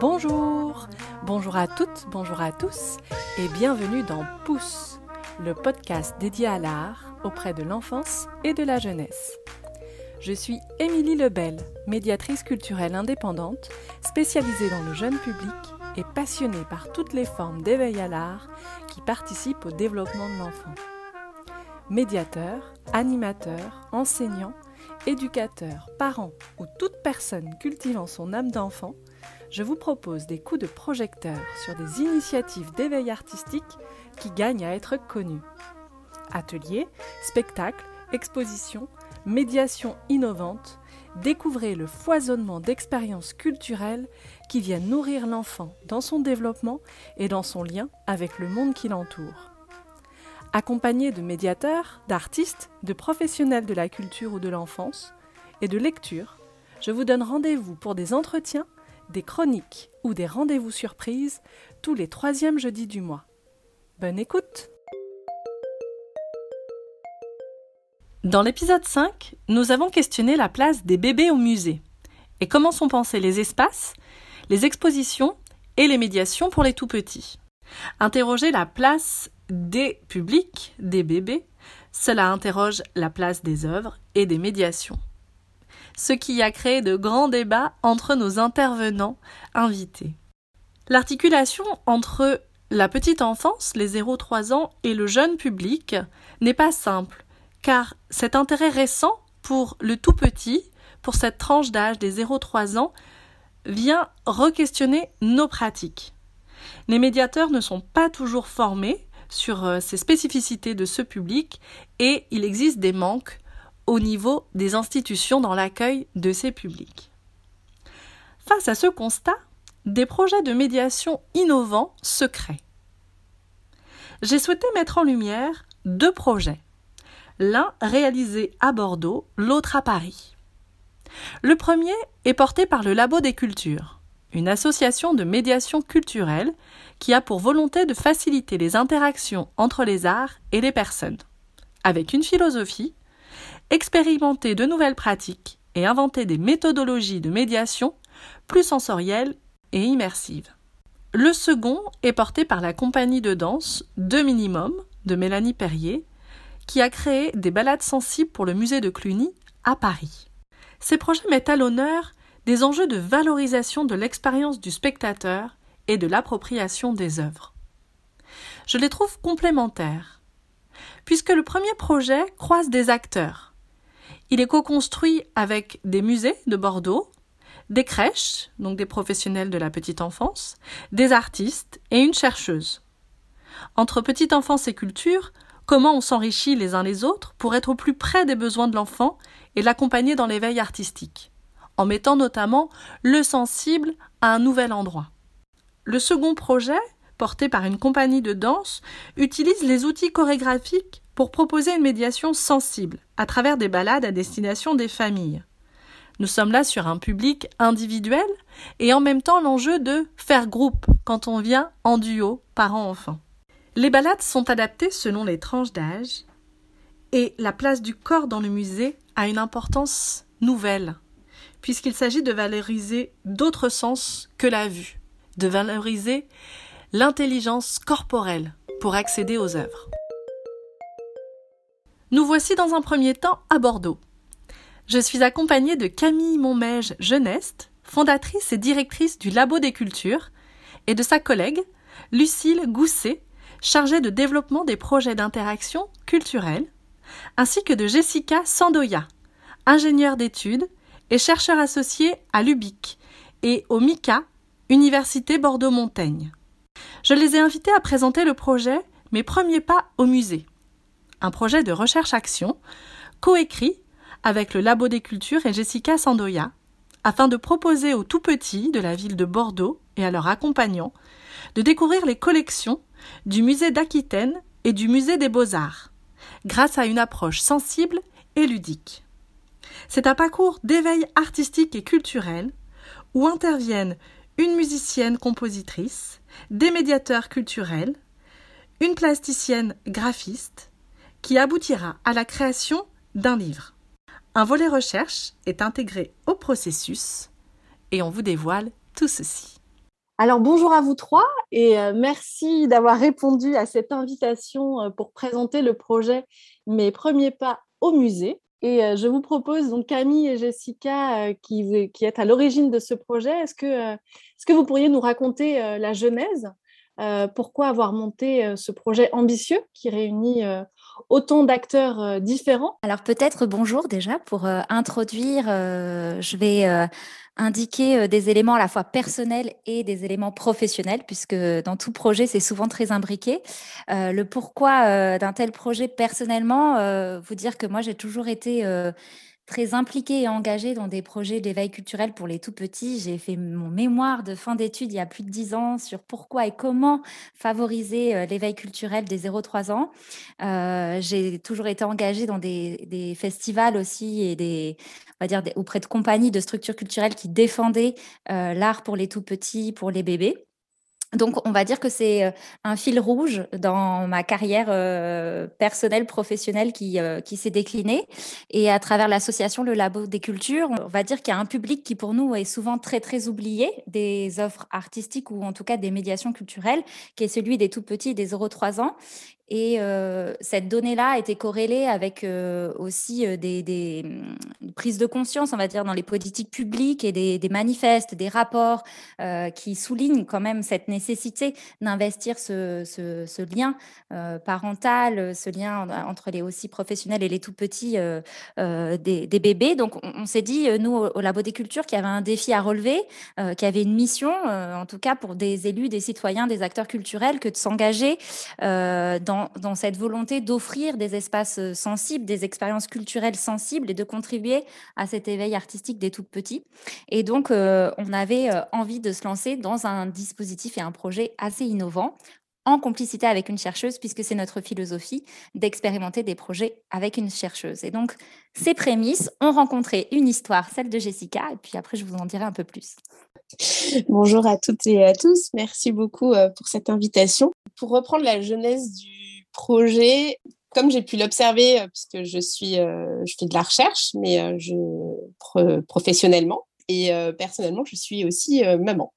Bonjour, bonjour à toutes, bonjour à tous et bienvenue dans Pouce, le podcast dédié à l'art auprès de l'enfance et de la jeunesse. Je suis Émilie Lebel, médiatrice culturelle indépendante, spécialisée dans le jeune public et passionnée par toutes les formes d'éveil à l'art qui participent au développement de l'enfant. Médiateur, animateur, enseignant, éducateur, parent ou toute personne cultivant son âme d'enfant, je vous propose des coups de projecteur sur des initiatives d'éveil artistique qui gagnent à être connues. Ateliers, spectacles, expositions, médiations innovantes, découvrez le foisonnement d'expériences culturelles qui viennent nourrir l'enfant dans son développement et dans son lien avec le monde qui l'entoure. Accompagné de médiateurs, d'artistes, de professionnels de la culture ou de l'enfance et de lecture, je vous donne rendez-vous pour des entretiens des chroniques ou des rendez-vous surprises tous les troisièmes jeudis du mois. Bonne écoute Dans l'épisode 5, nous avons questionné la place des bébés au musée et comment sont pensés les espaces, les expositions et les médiations pour les tout petits. Interroger la place des publics, des bébés, cela interroge la place des œuvres et des médiations ce qui a créé de grands débats entre nos intervenants invités. L'articulation entre la petite enfance, les 0-3 ans, et le jeune public n'est pas simple, car cet intérêt récent pour le tout petit, pour cette tranche d'âge des 0-3 ans, vient re-questionner nos pratiques. Les médiateurs ne sont pas toujours formés sur euh, ces spécificités de ce public et il existe des manques au niveau des institutions dans l'accueil de ces publics. Face à ce constat, des projets de médiation innovants se créent. J'ai souhaité mettre en lumière deux projets, l'un réalisé à Bordeaux, l'autre à Paris. Le premier est porté par le Labo des Cultures, une association de médiation culturelle qui a pour volonté de faciliter les interactions entre les arts et les personnes, avec une philosophie expérimenter de nouvelles pratiques et inventer des méthodologies de médiation plus sensorielles et immersives. Le second est porté par la compagnie de danse De Minimum de Mélanie Perrier, qui a créé des balades sensibles pour le musée de Cluny à Paris. Ces projets mettent à l'honneur des enjeux de valorisation de l'expérience du spectateur et de l'appropriation des œuvres. Je les trouve complémentaires, puisque le premier projet croise des acteurs, il est co-construit avec des musées de Bordeaux, des crèches, donc des professionnels de la petite enfance, des artistes et une chercheuse. Entre petite enfance et culture, comment on s'enrichit les uns les autres pour être au plus près des besoins de l'enfant et l'accompagner dans l'éveil artistique, en mettant notamment le sensible à un nouvel endroit. Le second projet, porté par une compagnie de danse, utilise les outils chorégraphiques pour proposer une médiation sensible à travers des balades à destination des familles. Nous sommes là sur un public individuel et en même temps l'enjeu de faire groupe quand on vient en duo parents-enfants. Les balades sont adaptées selon les tranches d'âge et la place du corps dans le musée a une importance nouvelle puisqu'il s'agit de valoriser d'autres sens que la vue, de valoriser l'intelligence corporelle pour accéder aux œuvres. Nous voici dans un premier temps à Bordeaux. Je suis accompagnée de Camille Montmège Geneste, fondatrice et directrice du Labo des Cultures, et de sa collègue, Lucille Gousset, chargée de développement des projets d'interaction culturelle, ainsi que de Jessica Sandoya, ingénieure d'études et chercheur associée à l'UBIC et au MICA, Université Bordeaux-Montaigne. Je les ai invités à présenter le projet Mes premiers pas au musée un projet de recherche-action coécrit avec le Labo des Cultures et Jessica Sandoya, afin de proposer aux tout petits de la ville de Bordeaux et à leurs accompagnants de découvrir les collections du musée d'Aquitaine et du musée des beaux-arts, grâce à une approche sensible et ludique. C'est un parcours d'éveil artistique et culturel où interviennent une musicienne compositrice, des médiateurs culturels, une plasticienne graphiste, qui aboutira à la création d'un livre. Un volet recherche est intégré au processus et on vous dévoile tout ceci. Alors bonjour à vous trois et euh, merci d'avoir répondu à cette invitation euh, pour présenter le projet Mes premiers pas au musée. Et euh, je vous propose donc Camille et Jessica qui, qui êtes à l'origine de ce projet. Est-ce que, est-ce que vous pourriez nous raconter la genèse Pourquoi avoir monté ce projet ambitieux qui réunit autant d'acteurs différents Alors peut-être bonjour déjà pour introduire. je vais indiquer euh, des éléments à la fois personnels et des éléments professionnels, puisque dans tout projet, c'est souvent très imbriqué. Euh, le pourquoi euh, d'un tel projet personnellement, vous dire que moi, j'ai toujours été très impliquée et engagée dans des projets d'éveil culturel pour les tout petits. J'ai fait mon mémoire de fin d'études il y a plus de dix ans sur pourquoi et comment favoriser euh, l'éveil culturel des 0-3 ans. Euh, j'ai toujours été engagée dans des, festivals aussi et des, on va dire auprès de compagnies de structures culturelles qui défendaient euh, l'art pour les tout petits, pour les bébés. Donc, on va dire que c'est euh, un fil rouge dans ma carrière euh, personnelle, professionnelle qui, euh, qui s'est déclinée. Et à travers l'association Le Labo des Cultures, on va dire qu'il y a un public qui, pour nous, est souvent très, très oublié des offres artistiques ou en tout cas des médiations culturelles, qui est celui des tout petits des 0-3 ans. Et cette donnée-là été corrélée avec aussi des, mmh, prises de conscience, on va dire, dans les politiques publiques et des, manifestes, des rapports qui soulignent quand même cette nécessité d'investir ce, lien parental, ce lien entre les aussi professionnels et les tout petits des, bébés. Donc, on, s'est dit, nous, au Labo des Cultures, qu'il y avait un défi à relever, qu'il y avait une mission, en tout cas pour des élus, des citoyens, des acteurs culturels, que de s'engager dans dans, cette volonté d'offrir des espaces euh, sensibles, des expériences culturelles sensibles et de contribuer à cet éveil artistique des tout petits. Et donc, euh, on avait euh, envie de se lancer dans un dispositif et un projet assez innovant en complicité avec une chercheuse, puisque c'est notre philosophie d'expérimenter des projets avec une chercheuse. Et donc, ces prémices ont rencontré une histoire, celle de Jessica, et puis après, je vous en dirai un peu plus. Bonjour à toutes et à tous, merci beaucoup pour cette invitation. Pour reprendre la genèse du projet, comme j'ai pu l'observer, euh, puisque je suis, euh, je fais de la recherche, mais euh, je professionnellement et personnellement, je suis aussi maman.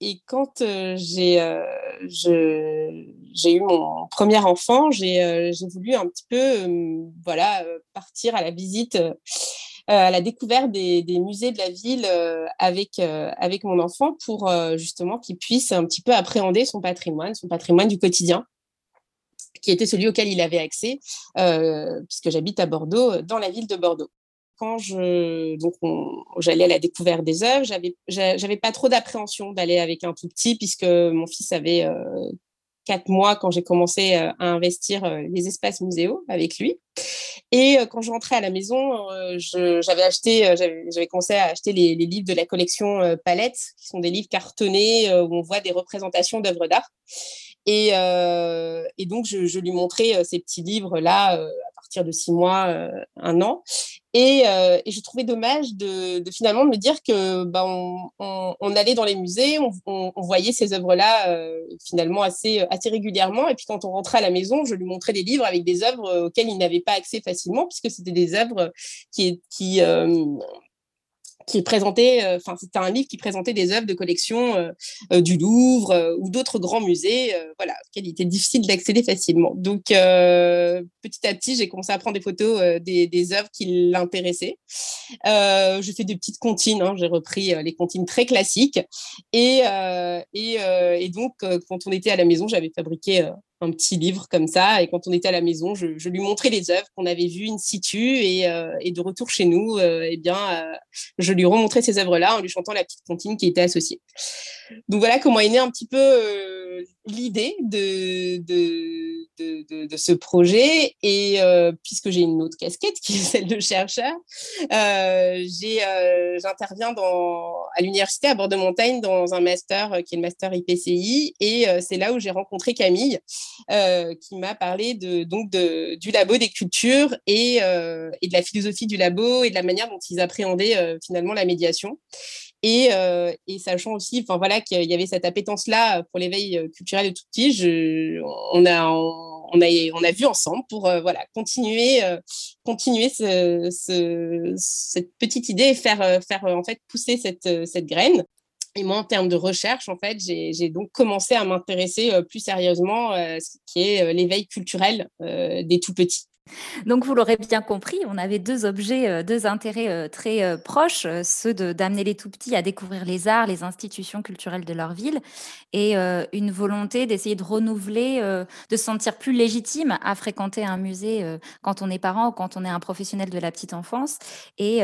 Et quand j'ai eu mon premier enfant, j'ai voulu un petit peu voilà partir à la visite. à la découverte des, des, musées de la ville avec, avec mon enfant pour justement qu'il puisse un petit peu appréhender son patrimoine, son patrimoine du quotidien qui était celui auquel il avait accès, euh, puisque j'habite à Bordeaux, euh, dans la ville de Bordeaux. Quand je donc j'allais à la découverte des œuvres, j'avais j'avais pas trop d'appréhension d'aller avec un tout petit, puisque mon fils avait euh, quatre mois quand j'ai commencé à investir les espaces muséaux avec lui. Et quand je rentrais à la maison, j'avais acheté, j'avais commencé à acheter les, les, livres de la collection Palette, qui sont des livres cartonnés où on voit des représentations d'œuvres d'art. Et, euh, et donc, je, je, lui montrais euh, ces petits livres-là euh, à partir de six mois, un an. Et, et, je trouvais dommage de, de, finalement me dire que bah, on, on, on, allait dans les musées, on, on voyait ces œuvres-là finalement assez, assez régulièrement. Et puis quand on rentrait à la maison, je lui montrais des livres avec des œuvres auxquelles il n'avait pas accès facilement, puisque c'était des œuvres qui, qui, qui présentait, euh, enfin c'était un livre qui présentait des œuvres de collection euh, euh, du Louvre ou d'autres grands musées, voilà, auxquels il était difficile d'accéder facilement. Donc petit à petit, j'ai commencé à prendre des photos des, œuvres qui l'intéressaient. je fais des petites comptines, hein, j'ai repris les comptines très classiques, et donc quand on était à la maison, j'avais fabriqué un petit livre comme ça. Et quand on était à la maison, je, lui montrais les œuvres qu'on avait vues in situ. Et, euh, de retour chez nous, euh, eh bien, euh, je lui remontrais ces œuvres-là en lui chantant la petite comptine qui était associée. Donc voilà comment est née un petit peu l'idée de, de, de, ce projet. Et puisque j'ai une autre casquette qui est celle de chercheur, j'interviens dans à l'université à Bordeaux-Montagne dans un master qui est le master IPCI. Et c'est là où j'ai rencontré Camille, euh, qui m'a parlé donc du labo des cultures et, euh, et, de la philosophie du labo et de la manière dont ils appréhendaient euh, finalement la médiation. Et, et, sachant aussi, enfin voilà, qu'il y avait cette appétence-là pour l'éveil culturel de tout petit, on a, on a, on a vu ensemble pour voilà continuer, continuer ce, ce, cette petite idée et faire, faire en fait pousser cette, cette graine. Et moi, en termes de recherche, en fait, j'ai donc commencé à m'intéresser plus sérieusement à ce qui est l'éveil culturel des tout petits. Donc, vous l'aurez bien compris, on avait deux objets, euh, deux intérêts euh, très euh, proches, ceux d'amener les tout petits à découvrir les arts, les institutions culturelles de leur ville, et une volonté d'essayer de renouveler, de se sentir plus légitime à fréquenter un musée quand on est parent ou quand on est un professionnel de la petite enfance, et,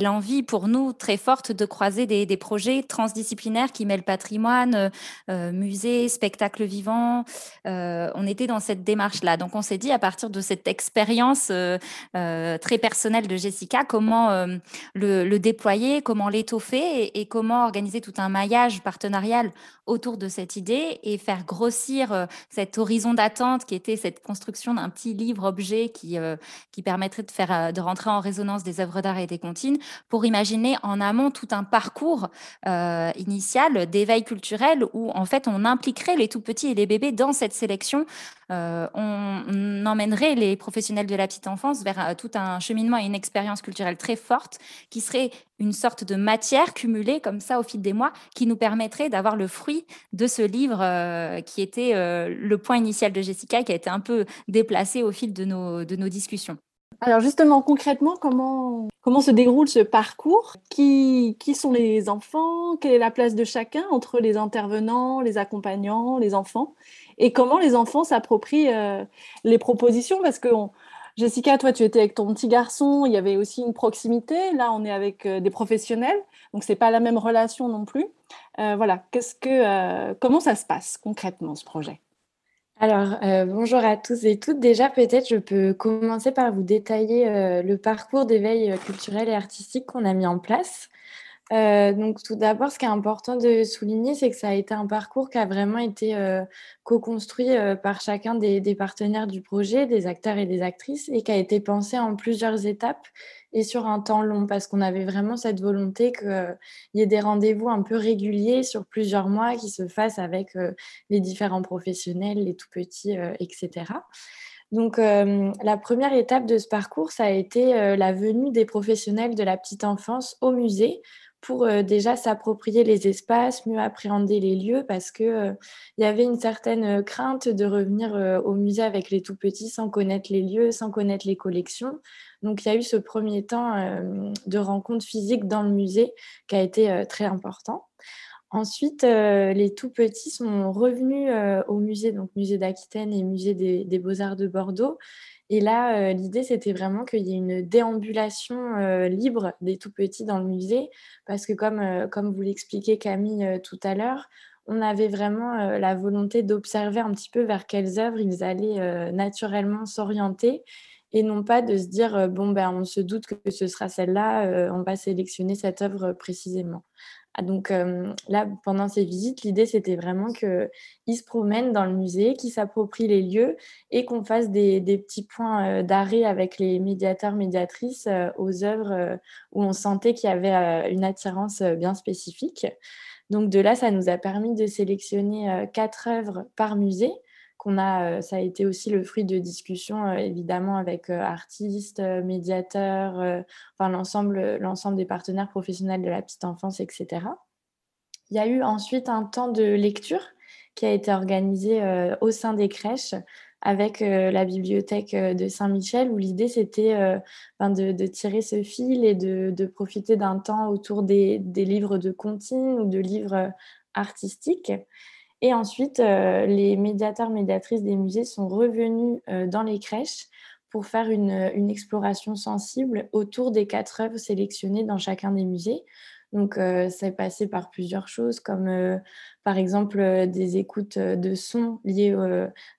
l'envie pour nous très forte de croiser des, des projets transdisciplinaires qui mêlent patrimoine, musée, spectacle vivant. on était dans cette démarche-là. Donc, on s'est dit à partir de cette expérience, expérience euh, euh, très personnelle de Jessica, comment euh, le, déployer, comment l'étoffer et, comment organiser tout un maillage partenarial autour de cette idée et faire grossir cet horizon d'attente qui était cette construction d'un petit livre-objet qui, qui permettrait de, faire, de rentrer en résonance des œuvres d'art et des comptines pour imaginer en amont tout un parcours initial d'éveil culturel où en fait on impliquerait les tout petits et les bébés dans cette sélection euh, on, emmènerait les professionnels de la petite enfance vers euh, tout un cheminement et une expérience culturelle très forte qui serait une sorte de matière cumulée comme ça au fil des mois qui nous permettrait d'avoir le fruit de ce livre euh, qui était le point initial de Jessica qui a été un peu déplacé au fil de nos, de nos discussions. Alors justement, concrètement, comment, comment se déroule ce parcours? Qui, qui sont les enfants? Quelle est la place de chacun entre les intervenants, les accompagnants, les enfants? Et comment les enfants s'approprient euh, les propositions? Parce que Jessica, toi, tu étais avec ton petit garçon, il y avait aussi une proximité. Là, on est avec euh, des professionnels, donc c'est pas la même relation non plus. Euh, voilà, qu'est-ce que, comment ça se passe concrètement ce projet? Alors, bonjour à tous et toutes. Déjà, peut-être je peux commencer par vous détailler le parcours d'éveil culturel et artistique qu'on a mis en place. Euh, donc, tout d'abord, ce qui est important de souligner, c'est que ça a été un parcours qui a vraiment été euh, co-construit euh, par chacun des, partenaires du projet, des acteurs et des actrices, et qui a été pensé en plusieurs étapes et sur un temps long, parce qu'on avait vraiment cette volonté qu'il y ait des rendez-vous un peu réguliers sur plusieurs mois qui se fassent avec les différents professionnels, les tout petits, etc. Donc, la première étape de ce parcours, ça a été la venue des professionnels de la petite enfance au musée pour euh, déjà s'approprier les espaces, mieux appréhender les lieux, parce qu'il euh, y avait une certaine euh, crainte de revenir au musée avec les tout petits sans connaître les lieux, sans connaître les collections. Donc il y a eu ce premier temps de rencontre physique dans le musée qui a été très important. Ensuite, les tout petits sont revenus au musée, donc musée d'Aquitaine et musée des Beaux-Arts de Bordeaux, et là, euh, l'idée, c'était vraiment qu'il y ait une déambulation euh, libre des tout petits dans le musée, parce que comme, euh, vous l'expliquait Camille tout à l'heure, on avait vraiment la volonté d'observer un petit peu vers quelles œuvres ils allaient naturellement s'orienter et non pas de se dire, bon, ben, on se doute que ce sera celle-là, on va sélectionner cette œuvre précisément. Ah, donc là, pendant ces visites, l'idée, c'était vraiment qu'ils se promènent dans le musée, qu'ils s'approprient les lieux et qu'on fasse des, petits points d'arrêt avec les médiateurs, médiatrices aux œuvres où on sentait qu'il y avait une attirance bien spécifique. Donc de là, ça nous a permis de sélectionner quatre œuvres par musée a, euh, ça a été aussi le fruit de discussions euh, évidemment avec euh, artistes, médiateurs, enfin l'ensemble, l'ensemble des partenaires professionnels de la petite enfance, etc. Il y a eu ensuite un temps de lecture qui a été organisé au sein des crèches avec la bibliothèque de Saint-Michel, où l'idée c'était de, tirer ce fil et de, profiter d'un temps autour des, des, livres de comptines ou de livres artistiques. Et ensuite, euh, les médiateurs, médiatrices des musées sont revenus euh, dans les crèches pour faire une, une, exploration sensible autour des quatre œuvres sélectionnées dans chacun des musées. Donc, ça est passé par plusieurs choses, comme par exemple des écoutes de sons liées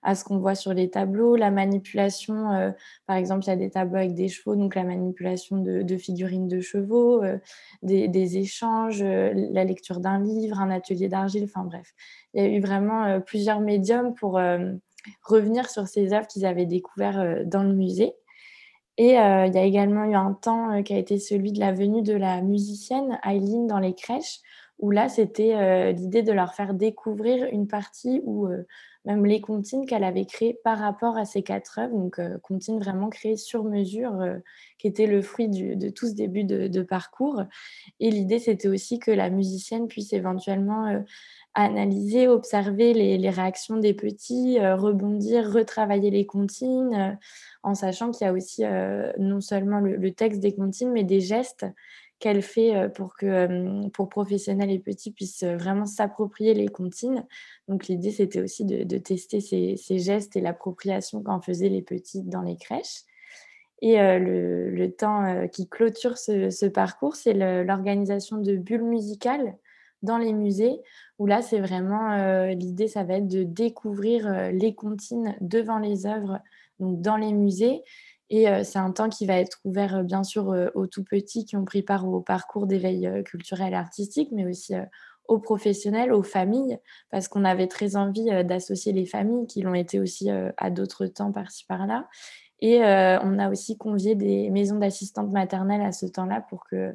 à ce qu'on voit sur les tableaux, la manipulation, par exemple, il y a des tableaux avec des chevaux, donc la manipulation de, figurines de chevaux, des, échanges, la lecture d'un livre, un atelier d'argile, enfin bref. Il y a eu vraiment plusieurs médiums pour revenir sur ces œuvres qu'ils avaient découvertes dans le musée. Et euh, il y a également eu un temps euh, qui a été celui de la venue de la musicienne Eileen dans les crèches, où là, c'était euh, l'idée de leur faire découvrir une partie où même les comptines qu'elle avait créées par rapport à ces quatre œuvres, donc comptines vraiment créées sur mesure, qui étaient le fruit de tout ce début de, parcours. Et l'idée, c'était aussi que la musicienne puisse éventuellement analyser, observer les, réactions des petits, rebondir, retravailler les comptines, en sachant qu'il y a aussi non seulement le, le, texte des comptines, mais des gestes qu'elle fait euh, pour que euh, pour professionnels et petits puissent euh, vraiment s'approprier les comptines. Donc l'idée c'était aussi de, tester ces, gestes et l'appropriation qu'en faisaient les petits dans les crèches. Et le, temps qui clôture ce, parcours, c'est l'organisation de bulles musicales dans les musées, où là, c'est vraiment l'idée, ça va être de découvrir les comptines devant les œuvres, donc dans les musées, et c'est un temps qui va être ouvert, bien sûr, aux tout petits qui ont pris part au parcours d'éveil culturel et artistique, mais aussi aux professionnels, aux familles, parce qu'on avait très envie d'associer les familles qui l'ont été aussi à d'autres temps par-ci par-là. Et on a aussi convié des maisons d'assistantes maternelles à ce temps-là pour que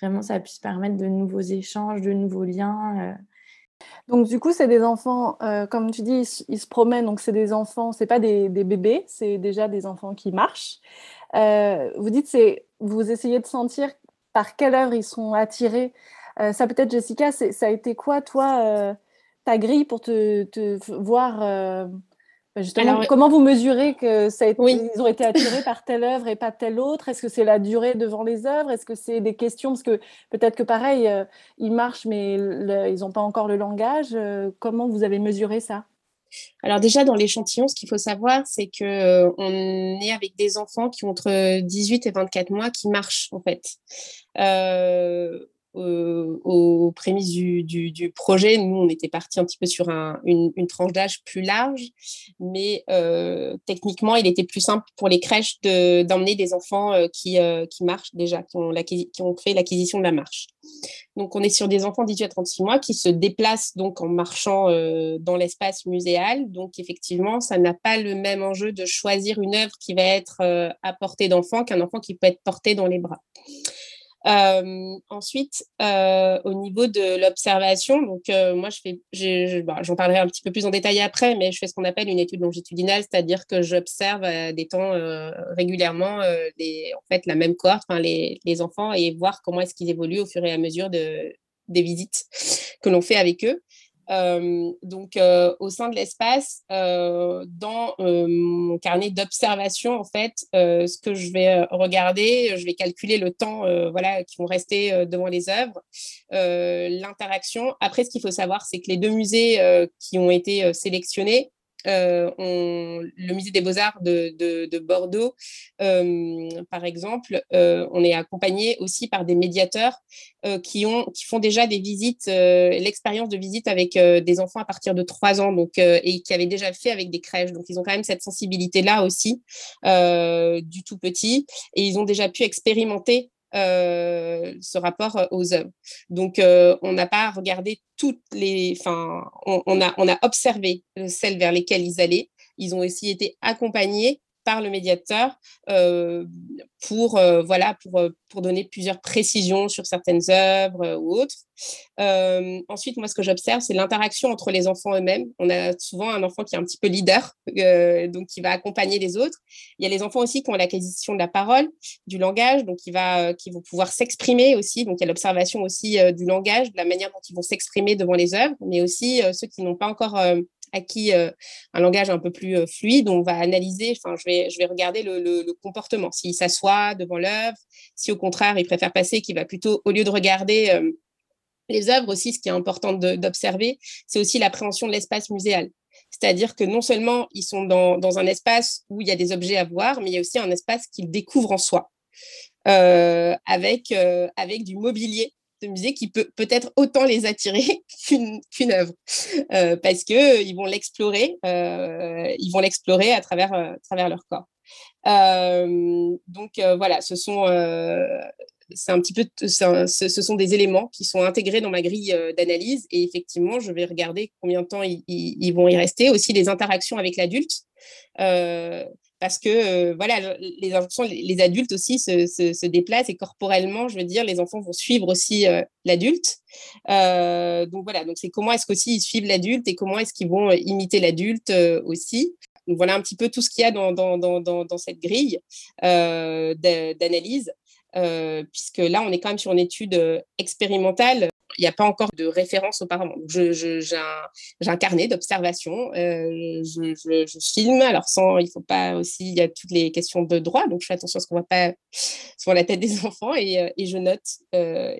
vraiment ça puisse permettre de nouveaux échanges, de nouveaux liens. Donc du coup, c'est des enfants, euh, comme tu dis, ils, se promènent, donc c'est des enfants, c'est pas des, bébés, c'est déjà des enfants qui marchent. Euh, vous dites, c'est, vous essayez de sentir par quelle œuvre ils sont attirés. Euh, ça peut-être, Jessica, ça a été quoi, toi, ta grille pour te, te voir bah, justement, comment vous mesurez que ça ils ont été attirés par telle œuvre et pas telle autre? Est-ce que c'est la durée devant les œuvres? Est-ce que c'est des questions? Parce que peut-être que pareil, euh, ils marchent, mais ils n'ont pas encore le langage. Euh, comment vous avez mesuré ça? Alors déjà dans l'échantillon, ce qu'il faut savoir, c'est que euh, est avec des enfants qui ont entre 18 et 24 mois qui marchent en fait. Euh, aux prémices du, projet, nous, on était parti un petit peu sur un, une, tranche d'âge plus large, mais techniquement, il était plus simple pour les crèches d'emmener des enfants qui, marchent déjà, qui ont, fait l'acquisition de la marche. Donc, on est sur des enfants 18 à 36 mois qui se déplacent donc en marchant dans l'espace muséal. Donc, effectivement, ça n'a pas le même enjeu de choisir une œuvre qui va être à portée d'enfant qu'un enfant qui peut être porté dans les bras. Euh, ensuite, euh, au niveau de l'observation, donc euh, moi je fais, bah, j'en parlerai un petit peu plus en détail après, mais je fais ce qu'on appelle une étude longitudinale, c'est-à-dire que j'observe des temps régulièrement les, en fait la même cohorte, les, les enfants et voir comment est-ce qu'ils évoluent au fur et à mesure de, des visites que l'on fait avec eux. Euh, donc, euh, au sein de l'espace, euh, dans mon carnet d'observation, en fait, ce que je vais regarder, je vais calculer le temps voilà, qui vont rester devant les œuvres, l'interaction. Après, ce qu'il faut savoir, c'est que les deux musées qui ont été sélectionnés, euh, le musée des beaux-arts de, Bordeaux, euh, par exemple, euh, on est accompagné aussi par des médiateurs qui, ont, qui font déjà des visites, l'expérience de visite avec des enfants à partir de 3 ans donc, et qui avaient déjà fait avec des crèches. Donc, ils ont quand même cette sensibilité-là aussi du tout petit et ils ont déjà pu expérimenter euh, ce rapport euh, aux œuvres. Donc, euh, on n'a pas regardé toutes les. Enfin, on, a, on a observé celles vers lesquelles ils allaient. Ils ont aussi été accompagnés par le médiateur euh, pour, euh, voilà, pour, euh, pour donner plusieurs précisions sur certaines œuvres ou autres. ensuite, moi, ce que j'observe, c'est l'interaction entre les enfants eux-mêmes. On a souvent un enfant qui est un petit peu leader, donc qui va accompagner les autres. Il y a les enfants aussi qui ont l'acquisition de la parole, du langage, donc qui, va, qui vont pouvoir s'exprimer aussi. Donc, il y a l'observation aussi du langage, de la manière dont ils vont s'exprimer devant les œuvres, mais aussi ceux qui n'ont pas encore acquis euh, un langage un peu plus euh, fluide, on va analyser, enfin, je vais, je vais regarder le, comportement, s'il s'assoit devant l'œuvre, si au contraire il préfère passer, qu'il va plutôt, au lieu de regarder euh, les œuvres aussi, ce qui est important d'observer, c'est aussi l'appréhension de l'espace muséal. C'est-à-dire que non seulement ils sont dans, dans, un espace où il y a des objets à voir, mais il y a aussi un espace qu'ils découvrent en soi, avec, avec du mobilier musée qui peut peut-être autant les attirer qu'une œuvre. Euh, parce que euh, ils vont l'explorer euh, ils vont l'explorer à travers à leur corps. Donc voilà ce sont c'est un petit peu ce sont des éléments qui sont intégrés dans ma grille d'analyse. Et effectivement je vais regarder combien de temps ils, vont y rester. Aussi les interactions avec l'adulte parce que voilà, les les adultes aussi se, déplacent et corporellement, je veux dire, les enfants vont suivre aussi l'adulte. donc voilà, donc c'est comment est-ce qu'aussi ils suivent l'adulte et comment est-ce qu'ils vont imiter l'adulte aussi. Donc voilà un petit peu tout ce qu'il y a dans, dans, dans, dans cette grille d'analyse. Euh, puisque là, on est quand même sur une étude euh, expérimentale. Il n'y a pas encore de référence auparavant. J'ai un, carnet d'observation, euh, je, filme, alors sans, il faut pas aussi, il y a toutes les questions de droit, donc je fais attention à ce qu'on ne voit pas sur la tête des enfants et, je note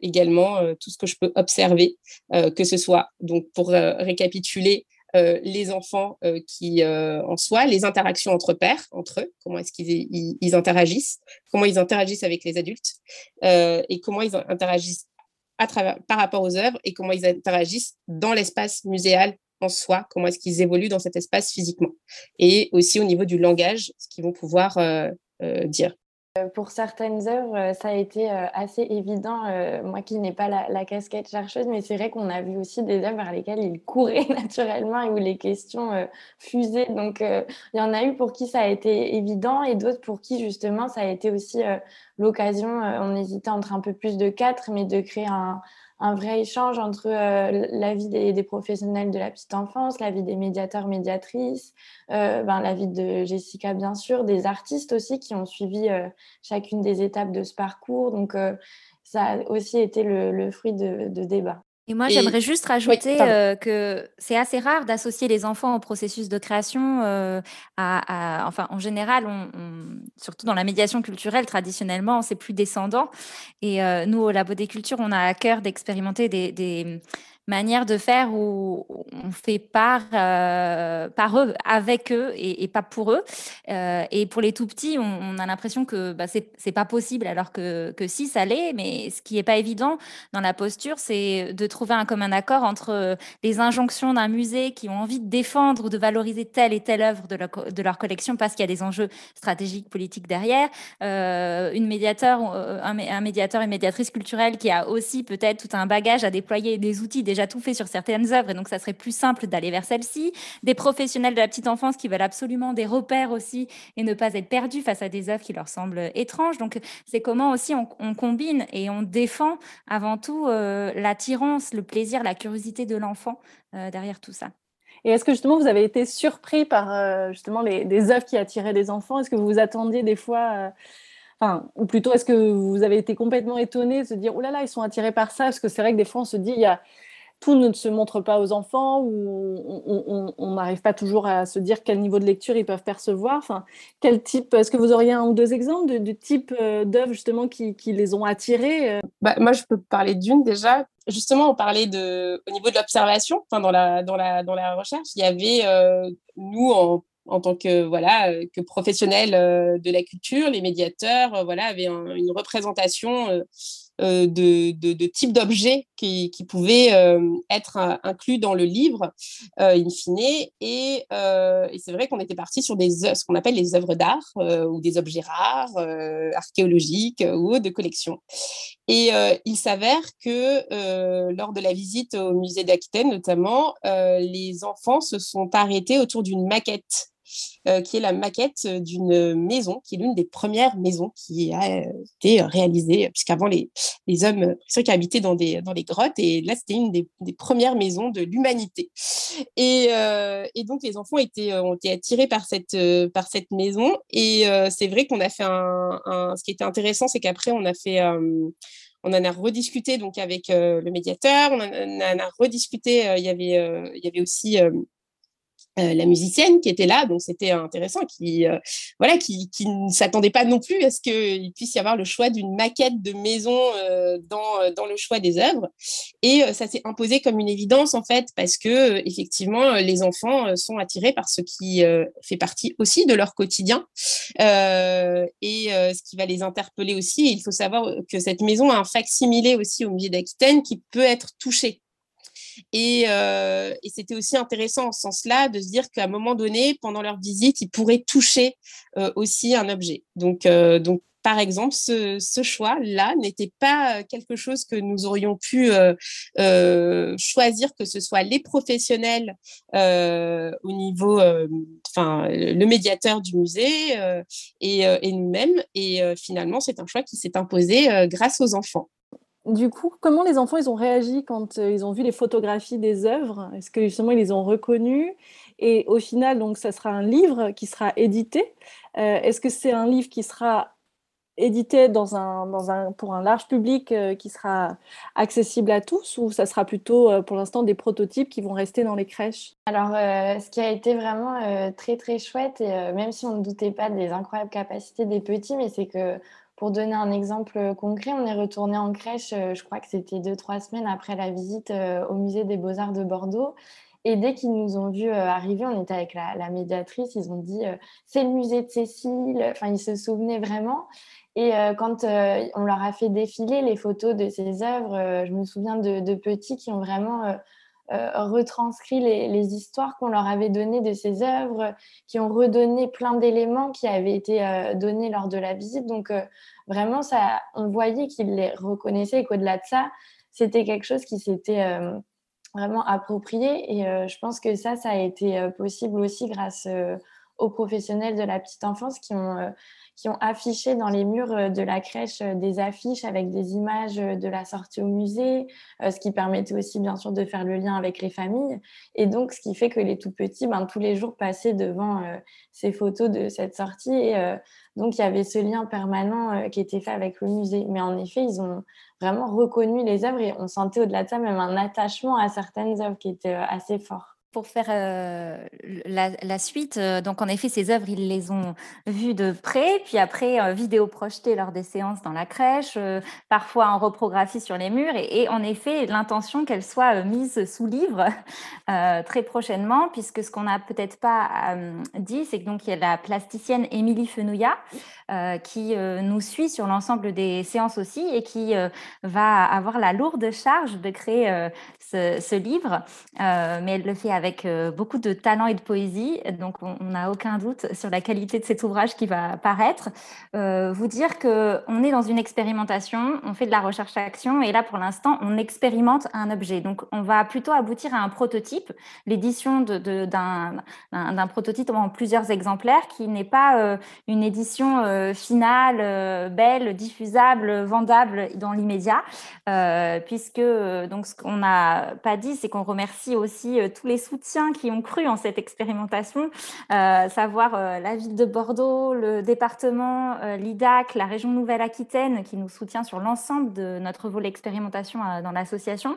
également tout ce que je peux observer, que ce soit, donc pour récapituler, euh, les enfants euh, qui euh, en soi, les interactions entre pères, entre eux, comment est-ce qu'ils ils, interagissent, comment ils interagissent avec les adultes et comment ils interagissent par rapport aux œuvres et comment ils interagissent dans l'espace muséal en soi, comment est-ce qu'ils évoluent dans cet espace physiquement et aussi au niveau du langage, ce qu'ils vont pouvoir dire. Euh, pour certaines œuvres, euh, ça a été euh, assez évident, moi qui n'ai pas la, casquette chercheuse, mais c'est vrai qu'on a vu aussi des œuvres vers lesquelles il courait naturellement et où les questions fusaient. Donc, il y en a eu pour qui ça a été évident et d'autres pour qui, justement, ça a été aussi l'occasion, on hésitait entre un peu plus de quatre, mais de créer un, un vrai échange entre euh, la vie des, professionnels de la petite enfance, la vie des médiateurs, médiatrices, euh, ben, la vie de Jessica, bien sûr, des artistes aussi qui ont suivi euh, chacune des étapes de ce parcours. Donc, ça a aussi été le, fruit de débats. Et moi, j'aimerais juste rajouter euh, que c'est assez rare d'associer les enfants au processus de création. Euh, à, enfin, en général, on, surtout dans la médiation culturelle, traditionnellement, c'est plus descendant. Et euh, nous, au Labo des Cultures, on a à cœur d'expérimenter des, des manière de faire où on fait par, euh, par eux, avec eux et, pas pour eux. Euh, et pour les tout petits, on, a l'impression que bah, c'est pas possible, alors que, que si, ça l'est. Mais ce qui est pas évident dans la posture, c'est de trouver un commun accord entre les injonctions d'un musée qui ont envie de défendre ou de valoriser telle et telle œuvre de leur, de leur collection parce qu'il y a des enjeux stratégiques, politiques derrière. Euh, une médiateur, un, médiateur, une médiatrice culturelle qui a aussi peut-être tout un bagage à déployer, des outils, déjà tout fait sur certaines œuvres et donc ça serait plus simple d'aller vers celle-ci. Des professionnels de la petite enfance qui veulent absolument des repères aussi et ne pas être perdus face à des œuvres qui leur semblent étranges. Donc c'est comment aussi on, combine et on défend avant tout euh, l'attirance, le plaisir, la curiosité de l'enfant euh, derrière tout ça. Et est-ce que justement vous avez été surpris par euh, justement les, des œuvres qui attiraient des enfants? Est-ce que vous vous attendiez des fois ou plutôt, est-ce que vous avez été complètement étonné de se dire, oh là là, ils sont attirés par ça Parce que c'est vrai que des fois, on se dit, il y a, tout ne se montre pas aux enfants ou on n'arrive pas toujours à se dire quel niveau de lecture ils peuvent percevoir. Enfin, quel type Est-ce que vous auriez un ou deux exemples de, type euh, d'œuvres justement qui, les ont attirés euh? bah, Moi, je peux parler d'une déjà. Justement, on parlait de, au niveau de l'observation, enfin, dans, la, dans, la, dans la recherche, il y avait, euh, nous, en, en, tant que, voilà, que professionnels de la culture, les médiateurs voilà, avaient une représentation de, de, types d'objets qui, pouvaient euh, être inclus dans le livre, euh, in fine. Et, c'est vrai qu'on était parti sur ce qu'on appelle les œuvres d'art ou des objets rares, archéologiques ou de collection. Et il s'avère que lors de la visite au musée d'Aquitaine, notamment, les enfants se sont arrêtés autour d'une maquette euh, qui est la maquette d'une maison, qui est l'une des premières maisons qui a été réalisée, puisqu'avant les, les hommes, ceux qui habitaient dans des, dans les grottes, et là c'était une des, des, premières maisons de l'humanité. Et, euh, et, donc les enfants étaient, ont été attirés par cette, par cette maison, et euh, c'est vrai qu'on a fait un, Ce qui était intéressant, c'est qu'après on a fait on en a rediscuté donc avec le médiateur, on en a, rediscuté. il y avait, il y avait aussi euh, la musicienne qui était là, donc c'était intéressant, qui euh, voilà, qui, qui ne s'attendait pas non plus à ce qu'il puisse y avoir le choix d'une maquette de maison euh, dans, dans le choix des œuvres. Et ça s'est imposé comme une évidence en fait, parce que effectivement, les enfants sont attirés par ce qui fait partie aussi de leur quotidien et ce qui va les interpeller aussi. Il faut savoir que cette maison a un facsimilé aussi au musée d'Aquitaine qui peut être touché. Euh, et, c'était aussi intéressant en ce sens-là de se dire qu'à un moment donné, pendant leur visite, ils pourraient toucher euh, aussi un objet. Donc, euh, donc par exemple, ce, choix-là n'était pas quelque chose que nous aurions pu choisir, que ce soit les professionnels au niveau, enfin, le médiateur du musée et, et nous-mêmes. Et finalement, c'est un choix qui s'est imposé grâce aux enfants. Du coup, comment les enfants ils ont réagi quand ils ont vu les photographies des œuvres? Est-ce que justement ils les ont reconnues? Et au final, donc, ça sera un livre qui sera édité. Est-ce que c'est un livre qui sera édité pour un large public qui sera accessible à tous ou ça sera plutôt pour l'instant des prototypes qui vont rester dans les crèches? Alors, ce qui a été vraiment très très chouette, et même si on ne doutait pas des incroyables capacités des petits, mais c'est que pour donner un exemple concret, on est retourné en crèche, euh, je crois que c'était deux, trois semaines après la visite euh, au musée des beaux-arts de Bordeaux. Et dès qu'ils nous ont vus euh, arriver, on était avec la, médiatrice, ils ont dit c'est le musée de Cécile. Enfin, ils se souvenaient vraiment. Et quand on leur a fait défiler les photos de ces œuvres, je me souviens de, petits qui ont vraiment retranscrit les, histoires qu'on leur avait données de ces œuvres, qui ont redonné plein d'éléments qui avaient été donnés lors de la visite. Donc, vraiment, ça, on voyait qu'ils les reconnaissaient et qu'au-delà de ça, c'était quelque chose qui s'était euh, vraiment approprié. Et euh, je pense que ça, ça a été euh, possible aussi grâce aux professionnels de la petite enfance qui ont qui ont affiché dans les murs euh, de la crèche euh, des affiches avec des images euh, de la sortie au musée, ce qui permettait aussi bien sûr de faire le lien avec les familles. Et donc, ce qui fait que les tout petits, ben, tous les jours, passaient devant ces photos de cette sortie. Et donc, il y avait ce lien permanent qui était fait avec le musée. Mais en effet, ils ont vraiment reconnu les œuvres et on sentait au-delà de ça même un attachement à certaines œuvres qui était assez fort pour faire euh, la, suite, euh, donc en effet, ces œuvres, ils les ont vues de près, puis après, euh, vidéo projetée lors des séances dans la crèche, parfois en reprographie sur les murs, et, en effet, l'intention qu'elles soient mises sous livre très prochainement, puisque ce qu'on n'a peut-être pas dit, c'est que donc il y a la plasticienne Émilie Fenouillat qui nous suit sur l'ensemble des séances aussi, et qui va avoir la lourde charge de créer ce, ce, livre, mais elle le fait avec avec euh, beaucoup de talent et de poésie. Donc, on n'a aucun doute sur la qualité de cet ouvrage qui va paraître. Euh, vous dire qu'on est dans une expérimentation, on fait de la recherche-action et là, pour l'instant, on expérimente un objet. Donc, on va plutôt aboutir à un prototype, l'édition d'un prototype en plusieurs exemplaires qui n'est pas euh, une édition finale, belle, diffusable, vendable dans l'immédiat, puisque donc ce qu'on n'a pas dit, c'est qu'on remercie aussi tous les qui ont cru en cette expérimentation, euh, savoir euh, la ville de Bordeaux, le département, euh, l'IDAC, la région Nouvelle-Aquitaine qui nous soutient sur l'ensemble de notre volet expérimentation dans l'association,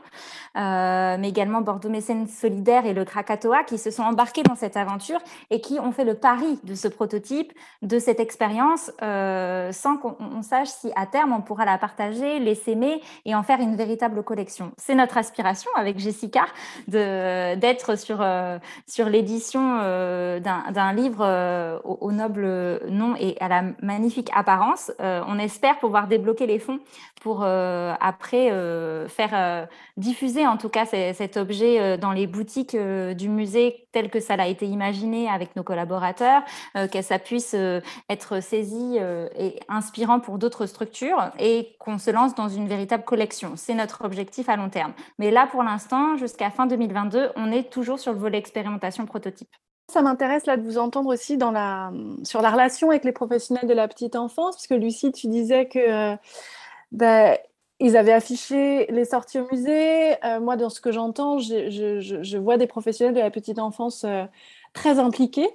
mais également Bordeaux Mécène Solidaire et le Krakatoa qui se sont embarqués dans cette aventure et qui ont fait le pari de ce prototype, de cette expérience, sans qu'on sache si à terme on pourra la partager, l'essaimer et en faire une véritable collection. C'est notre aspiration avec Jessica d'être sur, euh, sur l'édition euh, d'un livre euh, au, noble nom et à la magnifique apparence. on espère pouvoir débloquer les fonds pour après faire diffuser en tout cas cet objet dans les boutiques du musée tel que ça l'a été imaginé avec nos collaborateurs, que ça puisse être saisi et inspirant pour d'autres structures et qu'on se lance dans une véritable collection. C'est notre objectif à long terme. Mais là, pour l'instant, jusqu'à fin 2022, on est toujours sur le volet expérimentation prototype. Ça m'intéresse là de vous entendre aussi sur la relation avec les professionnels de la petite enfance, puisque Lucie, tu disais que euh, ben, ils avaient affiché les sorties au musée. Euh, moi, dans ce que j'entends, je, je, je, vois des professionnels de la petite enfance euh, très impliqués,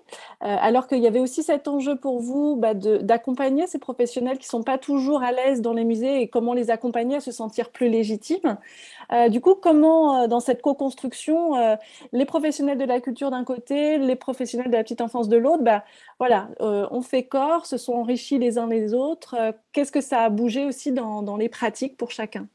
euh, alors qu'il y avait aussi cet enjeu pour vous bah, d'accompagner ces professionnels qui ne sont pas toujours à l'aise dans les musées et comment les accompagner à se sentir plus légitimes. Euh, du coup, comment, euh, dans cette co-construction, les professionnels de la culture d'un côté, les professionnels de la petite enfance de l'autre, bah, voilà, on fait corps, se sont enrichis les uns les autres. Qu'est-ce que ça a bougé aussi dans, dans les pratiques pour chacun?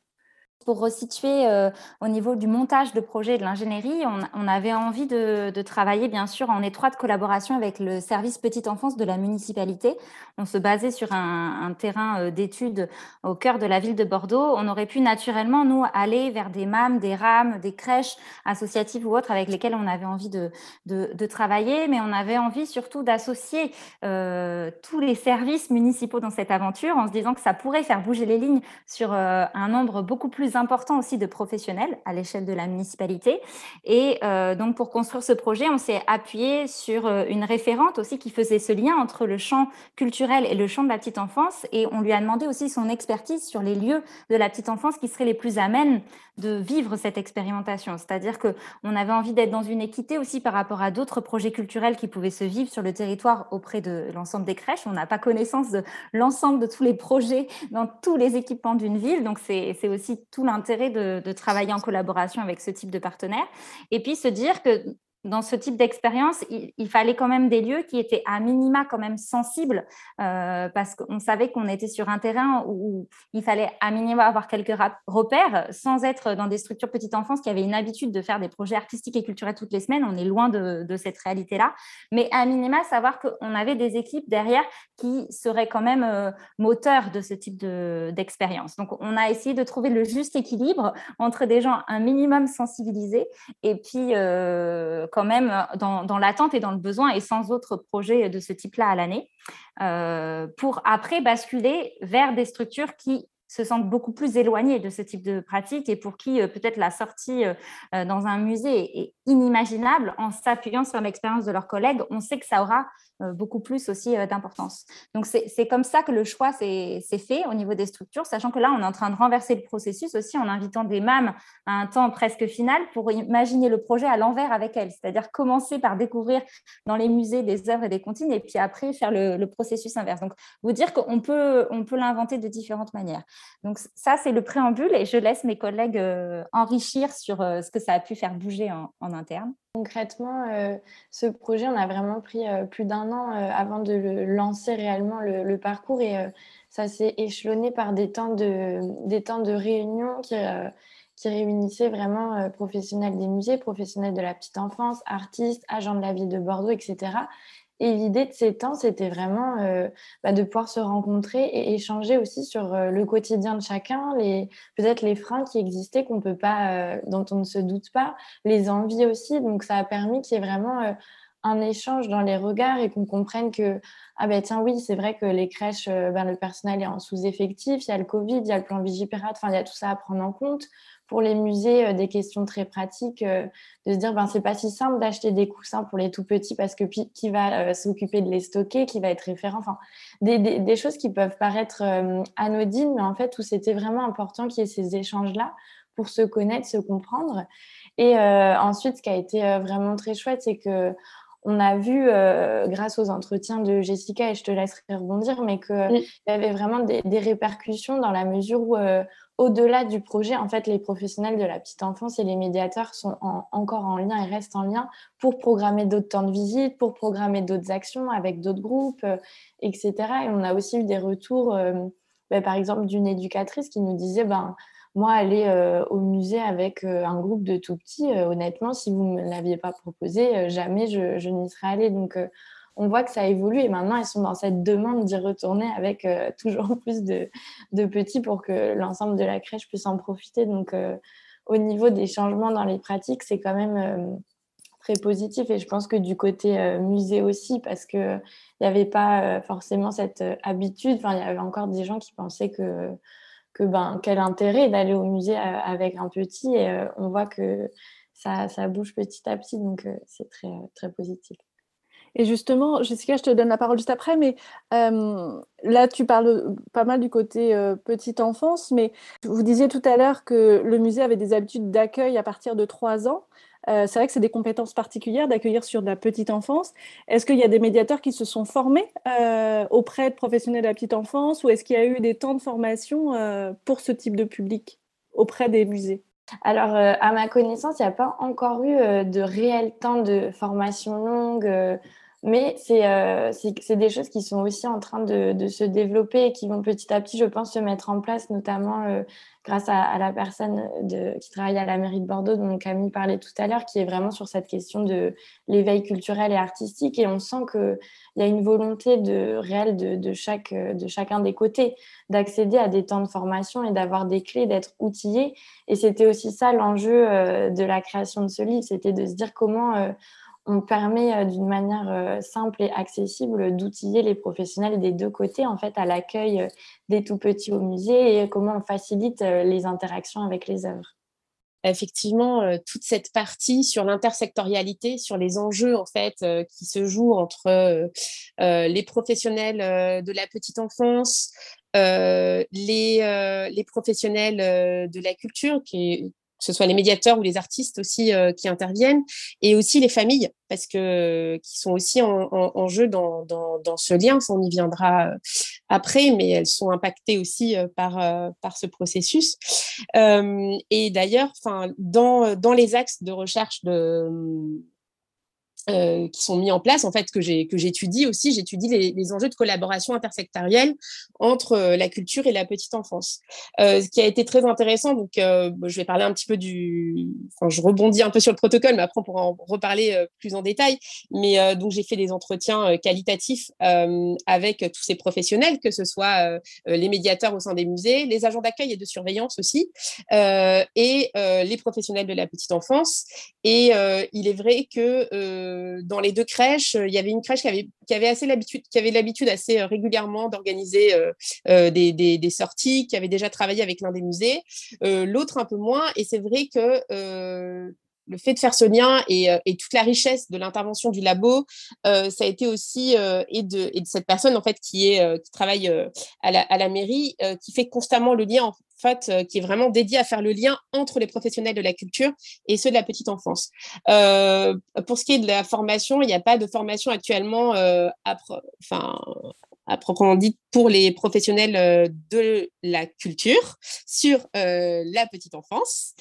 Pour resituer euh, au niveau du montage de projet de l'ingénierie, on, avait envie de, travailler bien sûr en étroite collaboration avec le service petite enfance de la municipalité. On se basait sur un, terrain euh, d'études au cœur de la ville de Bordeaux. On aurait pu naturellement, nous, aller vers des MAM, des RAM, des crèches associatives ou autres avec lesquelles on avait envie de, de, travailler, mais on avait envie surtout d'associer euh, tous les services municipaux dans cette aventure en se disant que ça pourrait faire bouger les lignes sur un nombre beaucoup plus important aussi de professionnels à l'échelle de la municipalité. Et euh, donc, pour construire ce projet, on s'est appuyé sur euh, une référente aussi qui faisait ce lien entre le champ culturel et le champ de la petite enfance. Et on lui a demandé aussi son expertise sur les lieux de la petite enfance qui seraient les plus amènes de vivre cette expérimentation. C'est-à-dire qu'on avait envie d'être dans une équité aussi par rapport à d'autres projets culturels qui pouvaient se vivre sur le territoire auprès de l'ensemble des crèches. On n'a pas connaissance de l'ensemble de tous les projets dans tous les équipements d'une ville. Donc, c'est aussi tout l'intérêt de, de, travailler en collaboration avec ce type de partenaire. Et puis, se dire que dans ce type d'expérience, il, fallait quand même des lieux qui étaient à minima quand même sensibles, euh, parce qu'on savait qu'on était sur un terrain où il fallait à minima avoir quelques repères, sans être dans des structures petite enfance qui avaient une habitude de faire des projets artistiques et culturels toutes les semaines. On est loin de, cette réalité-là, mais à minima savoir qu'on avait des équipes derrière qui seraient quand même euh, moteurs de ce type d'expérience. Donc, on a essayé de trouver le juste équilibre entre des gens un minimum sensibilisés et puis euh, quand même euh, dans, l'attente et dans le besoin et sans autre projet de ce type-là à l'année, euh, pour après basculer vers des structures qui se sentent beaucoup plus éloignées de ce type de pratique et pour qui euh, peut-être la sortie dans un musée est inimaginable. En s'appuyant sur l'expérience de leurs collègues, on sait que ça aura beaucoup plus aussi euh, d'importance. Donc, c'est comme ça que le choix s'est fait au niveau des structures, sachant que là, on est en train de renverser le processus aussi en invitant des MAM à un temps presque final pour imaginer le projet à l'envers avec elles, c'est-à-dire commencer par découvrir dans les musées des œuvres et des comptines et puis après faire le, processus inverse. Donc, vous dire qu'on peut, on peut l'inventer de différentes manières. Donc, ça, c'est le préambule et je laisse mes collègues euh, enrichir sur ce que ça a pu faire bouger en interne. Concrètement, euh, ce projet, on a vraiment pris euh, plus d'un an euh, avant de lancer réellement le, parcours et ça s'est échelonné par des temps de, des réunion qui réunissaient vraiment professionnels des musées, professionnels de la petite enfance, artistes, agents de la ville de Bordeaux, etc. Et l'idée de ces temps, c'était vraiment euh, bah, de pouvoir se rencontrer et échanger aussi sur euh, le quotidien de chacun, les peut-être les freins qui existaient qu'on peut pas, euh, dont on ne se doute pas, les envies aussi. Donc ça a permis qu'il y ait vraiment un échange dans les regards et qu'on comprenne que ah ben tiens oui c'est vrai que les crèches ben, le personnel est en sous-effectif il y a le Covid il y a le plan Vigipirate enfin il y a tout ça à prendre en compte pour les musées euh, des questions très pratiques, euh, de se dire ben c'est pas si simple d'acheter des coussins pour les tout petits parce que qui va euh, s'occuper de les stocker, qui va être référent, enfin des, des, choses qui peuvent paraître anodines, mais en fait où c'était vraiment important qu'il y ait ces échanges là pour se connaître, se comprendre. Et ensuite, ce qui a été vraiment très chouette, c'est que on a vu, grâce aux entretiens de Jessica, et je te laisserai rebondir, mais qu'il y avait vraiment des, des, répercussions dans la mesure où au-delà du projet, en fait, les professionnels de la petite enfance et les médiateurs sont encore en lien et restent en lien pour programmer d'autres temps de visite, pour programmer d'autres actions avec d'autres groupes, euh, etc. Et on a aussi eu des retours, euh, ben, par exemple, d'une éducatrice qui nous disait, ben, moi, aller euh, au musée avec un groupe de tout petits, honnêtement, si vous ne me l'aviez pas proposé, jamais je, je n'y serais allée. Donc, on voit que ça évolue et maintenant elles sont dans cette demande d'y retourner avec euh, toujours plus de, petits pour que l'ensemble de la crèche puisse en profiter. Donc euh, au niveau des changements dans les pratiques, c'est quand même euh, très positif et je pense que du côté musée aussi parce qu'il n'y avait pas forcément cette habitude. Enfin, il y avait encore des gens qui pensaient que, que ben, quel intérêt d'aller au musée avec un petit et on voit que ça, ça bouge petit à petit donc c'est très, très positif. Et justement, Jessica, je te donne la parole juste après, mais euh, là, tu parles pas mal du côté euh, petite enfance, mais vous disiez tout à l'heure que le musée avait des habitudes d'accueil à partir de 3 ans. Euh, c'est vrai que c'est des compétences particulières d'accueillir sur de la petite enfance. Est-ce qu'il y a des médiateurs qui se sont formés auprès de professionnels de la petite enfance ou est-ce qu'il y a eu des temps de formation pour ce type de public auprès des musées? Alors, à ma connaissance, il n'y a pas encore eu de réel temps de formation longue Mais c'est des choses qui sont aussi en train de, se développer et qui vont petit à petit, je pense, se mettre en place, notamment grâce à, la personne de, qui travaille à la mairie de Bordeaux, dont Camille parlait tout à l'heure, qui est vraiment sur cette question de l'éveil culturel et artistique. Et on sent qu'il y a une volonté de, réelle de, chaque, de chacun des côtés d'accéder à des temps de formation et d'avoir des clés, d'être outillé. Et c'était aussi ça l'enjeu euh, de la création de ce livre, c'était de se dire comment euh, on permet euh, d'une manière euh, simple et accessible d'outiller les professionnels des deux côtés en fait à l'accueil euh, des tout petits au musée et comment on facilite les interactions avec les œuvres. Effectivement toute cette partie sur l'intersectorialité, sur les enjeux en fait qui se jouent entre les professionnels de la petite enfance, les, professionnels de la culture, qui, que ce soit les médiateurs ou les artistes aussi euh, qui interviennent, et aussi les familles, parce que qui sont aussi en, jeu dans, dans, ce lien. Ça, on y viendra euh, après, mais elles sont impactées aussi euh, par, par ce processus. et d'ailleurs, dans, dans les axes de recherche de euh, qui sont mis en place, en fait, que j'étudie aussi. J'étudie les, les, enjeux de collaboration intersectorielle entre euh, la culture et la petite enfance. Euh, ce qui a été très intéressant, donc euh, je vais parler un petit peu du... Enfin, je rebondis un peu sur le protocole, mais après, on pourra en reparler plus en détail. Mais donc, j'ai fait des entretiens qualitatifs avec tous ces professionnels, que ce soit les médiateurs au sein des musées, les agents d'accueil et de surveillance aussi, et les professionnels de la petite enfance. Et il est vrai que euh, dans les deux crèches, euh, il y avait une crèche qui avait, qui avait assez l'habitude, qui avait l'habitude assez euh, régulièrement d'organiser des, des, des, sorties, qui avait déjà travaillé avec l'un des musées, l'autre un peu moins. Et c'est vrai que le fait de faire ce lien et, et toute la richesse de l'intervention du labo, ça a été aussi et, de, et de cette personne en fait qui travaille à la, à, mairie, qui fait constamment le lien fait, euh, qui est vraiment dédié à faire le lien entre les professionnels de la culture et ceux de la petite enfance. Euh, pour ce qui est de la formation, il n'y a pas de formation actuellement euh, enfin, à proprement dit pour les professionnels euh, de la culture sur euh, la petite enfance.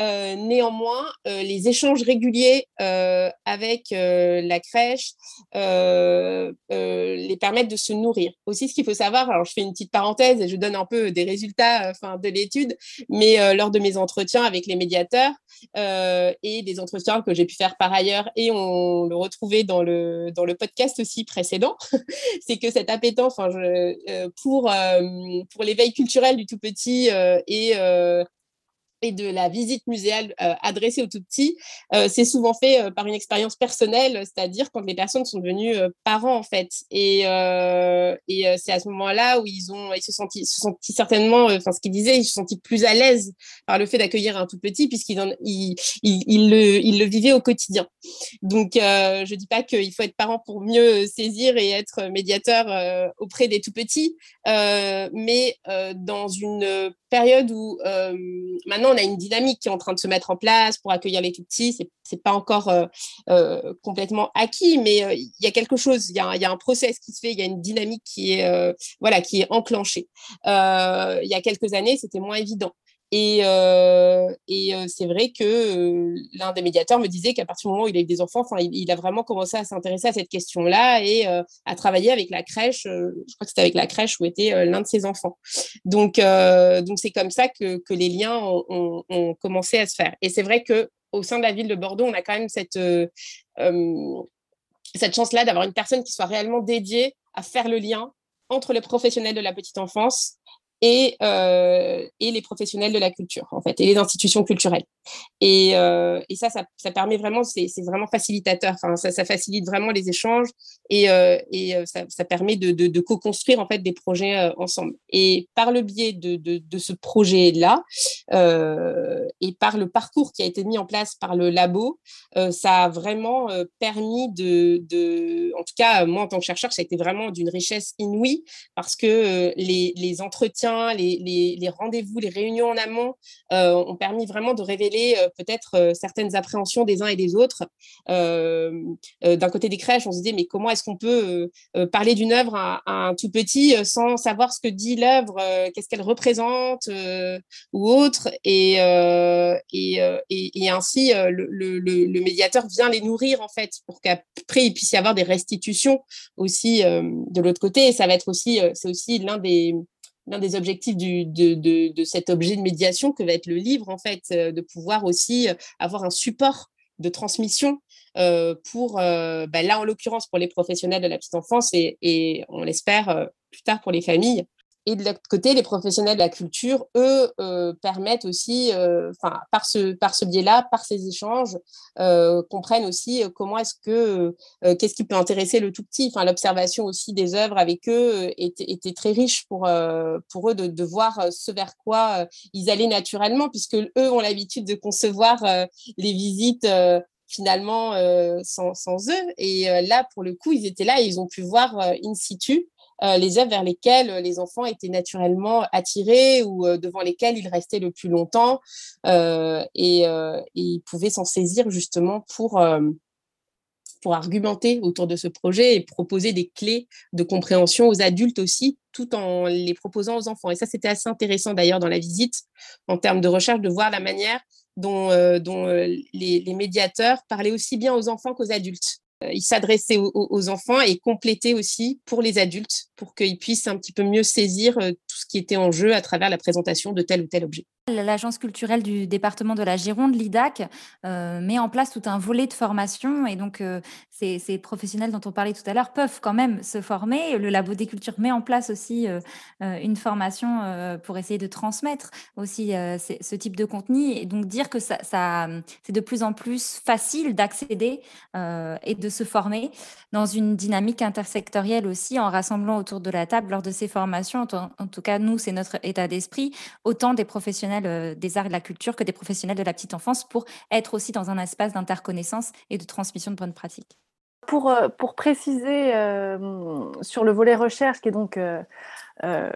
Euh, néanmoins, les échanges réguliers avec la crèche les permettent de se nourrir. Aussi, ce qu'il faut savoir, alors je fais une petite parenthèse et je donne un peu des résultats enfin, de l'étude, mais lors de mes entretiens avec les médiateurs et des entretiens que j'ai pu faire par ailleurs et on le retrouvait dans le, dans le podcast aussi précédent, c'est que cette appétence euh, pour, euh, pour l'éveil culturel du tout petit euh, et et de la visite muséale euh, adressée aux tout petits, euh, c'est souvent fait euh, par une expérience personnelle, c'est-à-dire quand les personnes sont devenues parents en fait. Et, et c'est à ce moment-là où ils ont, ils se sont, se certainement, enfin ce qu'ils disaient, ils se sont plus à l'aise par le fait d'accueillir un tout petit puisqu'ils ils, ils, le, ils le vivaient au quotidien. Donc je dis pas qu'il faut être parent pour mieux saisir et être médiateur auprès des tout petits, mais dans une période où maintenant on a une dynamique qui est en train de se mettre en place pour accueillir les tout petits. C'est, n'est pas encore euh, euh, complètement acquis, mais euh, il y a quelque chose, il y, a, un process qui se fait, il y a une dynamique qui est, voilà, qui est enclenchée. il y a quelques années, c'était moins évident. Et, euh, euh, c'est vrai que euh, l'un des médiateurs me disait qu'à partir du moment où il a eu des enfants, il, il a vraiment commencé à s'intéresser à cette question-là et à travailler avec la crèche. je crois que c'était avec la crèche où était l'un de ses enfants. Donc, donc c'est comme ça que, que les liens ont, ont, commencé à se faire. Et c'est vrai que au sein de la ville de Bordeaux, on a quand même cette cette chance-là d'avoir une personne qui soit réellement dédiée à faire le lien entre les professionnels de la petite enfance et, euh, et les professionnels de la culture, en fait, et les institutions culturelles. Et, euh, et ça, ça, ça, permet vraiment, c'est vraiment facilitateur, enfin, ça, ça, facilite vraiment les échanges et, euh, et ça, permet de, de, co-construire, en fait, des projets ensemble. Et par le biais de, de, ce projet-là, et par le parcours qui a été mis en place par le labo, ça a vraiment permis de, de, en tout cas, moi, en tant que chercheur, ça a été vraiment d'une richesse inouïe parce que les, les entretiens les, rendez-vous, les réunions en amont ont permis vraiment de révéler peut-être certaines appréhensions des uns et des autres. D'un côté des crèches, on se disait, mais comment est-ce qu'on peut parler d'une œuvre à, un tout petit sans savoir ce que dit l'œuvre, qu'est-ce qu'elle représente ou autre et, ainsi, le, médiateur vient les nourrir, en fait, pour qu'après, il puisse y avoir des restitutions aussi de l'autre côté. Et ça va être aussi, c'est aussi l'un des, l'un des objectifs de, cet objet de médiation que va être le livre, en fait, de pouvoir aussi avoir un support de transmission euh, pour, euh, bah, là en l'occurrence pour les professionnels de la petite enfance et on l'espère plus tard pour les familles, et de l'autre côté, les professionnels de la culture, eux, euh, permettent aussi, euh, par ce, par ce biais-là, par ces échanges, euh, comprennent aussi comment est-ce que, qu'est-ce qui peut intéresser le tout petit. Enfin, l'observation aussi des œuvres avec eux était, était très riche pour, pour eux de, de, voir ce vers quoi ils allaient naturellement, puisque eux ont l'habitude de concevoir les visites finalement sans, sans, eux. Et là, pour le coup, ils étaient là et ils ont pu voir in situ euh, les œuvres vers lesquelles euh, les enfants étaient naturellement attirés ou euh, devant lesquelles ils restaient le plus longtemps et, ils pouvaient s'en saisir justement pour pour argumenter autour de ce projet et proposer des clés de compréhension aux adultes aussi, tout en les proposant aux enfants. Et ça, c'était assez intéressant d'ailleurs dans la visite, en termes de recherche, de voir la manière dont, dont les, médiateurs parlaient aussi bien aux enfants qu'aux adultes. Ils s'adressaient aux, enfants et complétaient aussi pour les adultes pour qu'ils puissent un petit peu mieux saisir tout ce qui était en jeu à travers la présentation de tel ou tel objet. L'agence culturelle du département de la Gironde, l'IDAC, euh, met en place tout un volet de formation et donc euh, ces, professionnels dont on parlait tout à l'heure peuvent quand même se former. Le Labo des Cultures met en place aussi euh, une formation pour essayer de transmettre aussi ce type de contenu et donc dire que ça, c'est de plus en plus facile d'accéder et de se former dans une dynamique intersectorielle aussi en rassemblant autour de la table lors de ces formations. En, tout cas, nous, c'est notre état d'esprit, autant des professionnels euh, des arts et de la culture que des professionnels de la petite enfance pour être aussi dans un espace d'interconnaissance et de transmission de bonnes pratiques. Pour, euh, pour préciser euh, sur le volet recherche qui est donc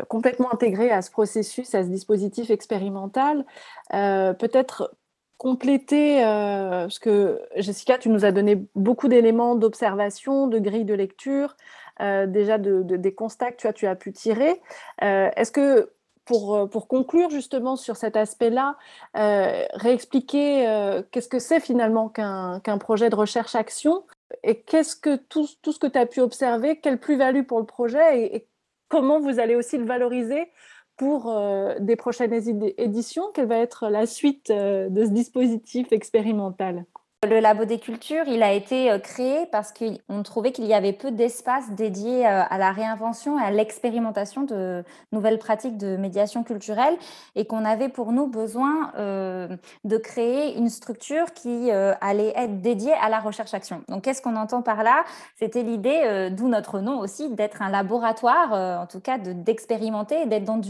complètement intégré à ce processus, à ce dispositif expérimental, peut-être compléter, parce que Jessica, tu nous as donné beaucoup d'éléments d'observation, de grille de lecture, déjà de, des constats que tu as, pu tirer. Est-ce que euh, pour, conclure justement sur cet aspect-là, euh, réexpliquer euh, qu'est-ce que c'est finalement qu'un projet de recherche-action et qu'est-ce que tout, ce que tu as pu observer, quelle plus-value pour le projet et, comment vous allez aussi le valoriser pour des prochaines éditions, quelle va être la suite de ce dispositif expérimental? Le Labo des Cultures, il a été euh, créé parce qu'on trouvait qu'il y avait peu d'espace dédié euh, à la réinvention et à l'expérimentation de nouvelles pratiques de médiation culturelle et qu'on avait pour nous besoin euh, de créer une structure qui allait être dédiée à la recherche-action. Donc, qu'est-ce qu'on entend par là? C'était l'idée, d'où notre nom aussi, d'être un laboratoire, en tout cas d'expérimenter, d'être dans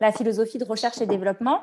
la philosophie de recherche et développement,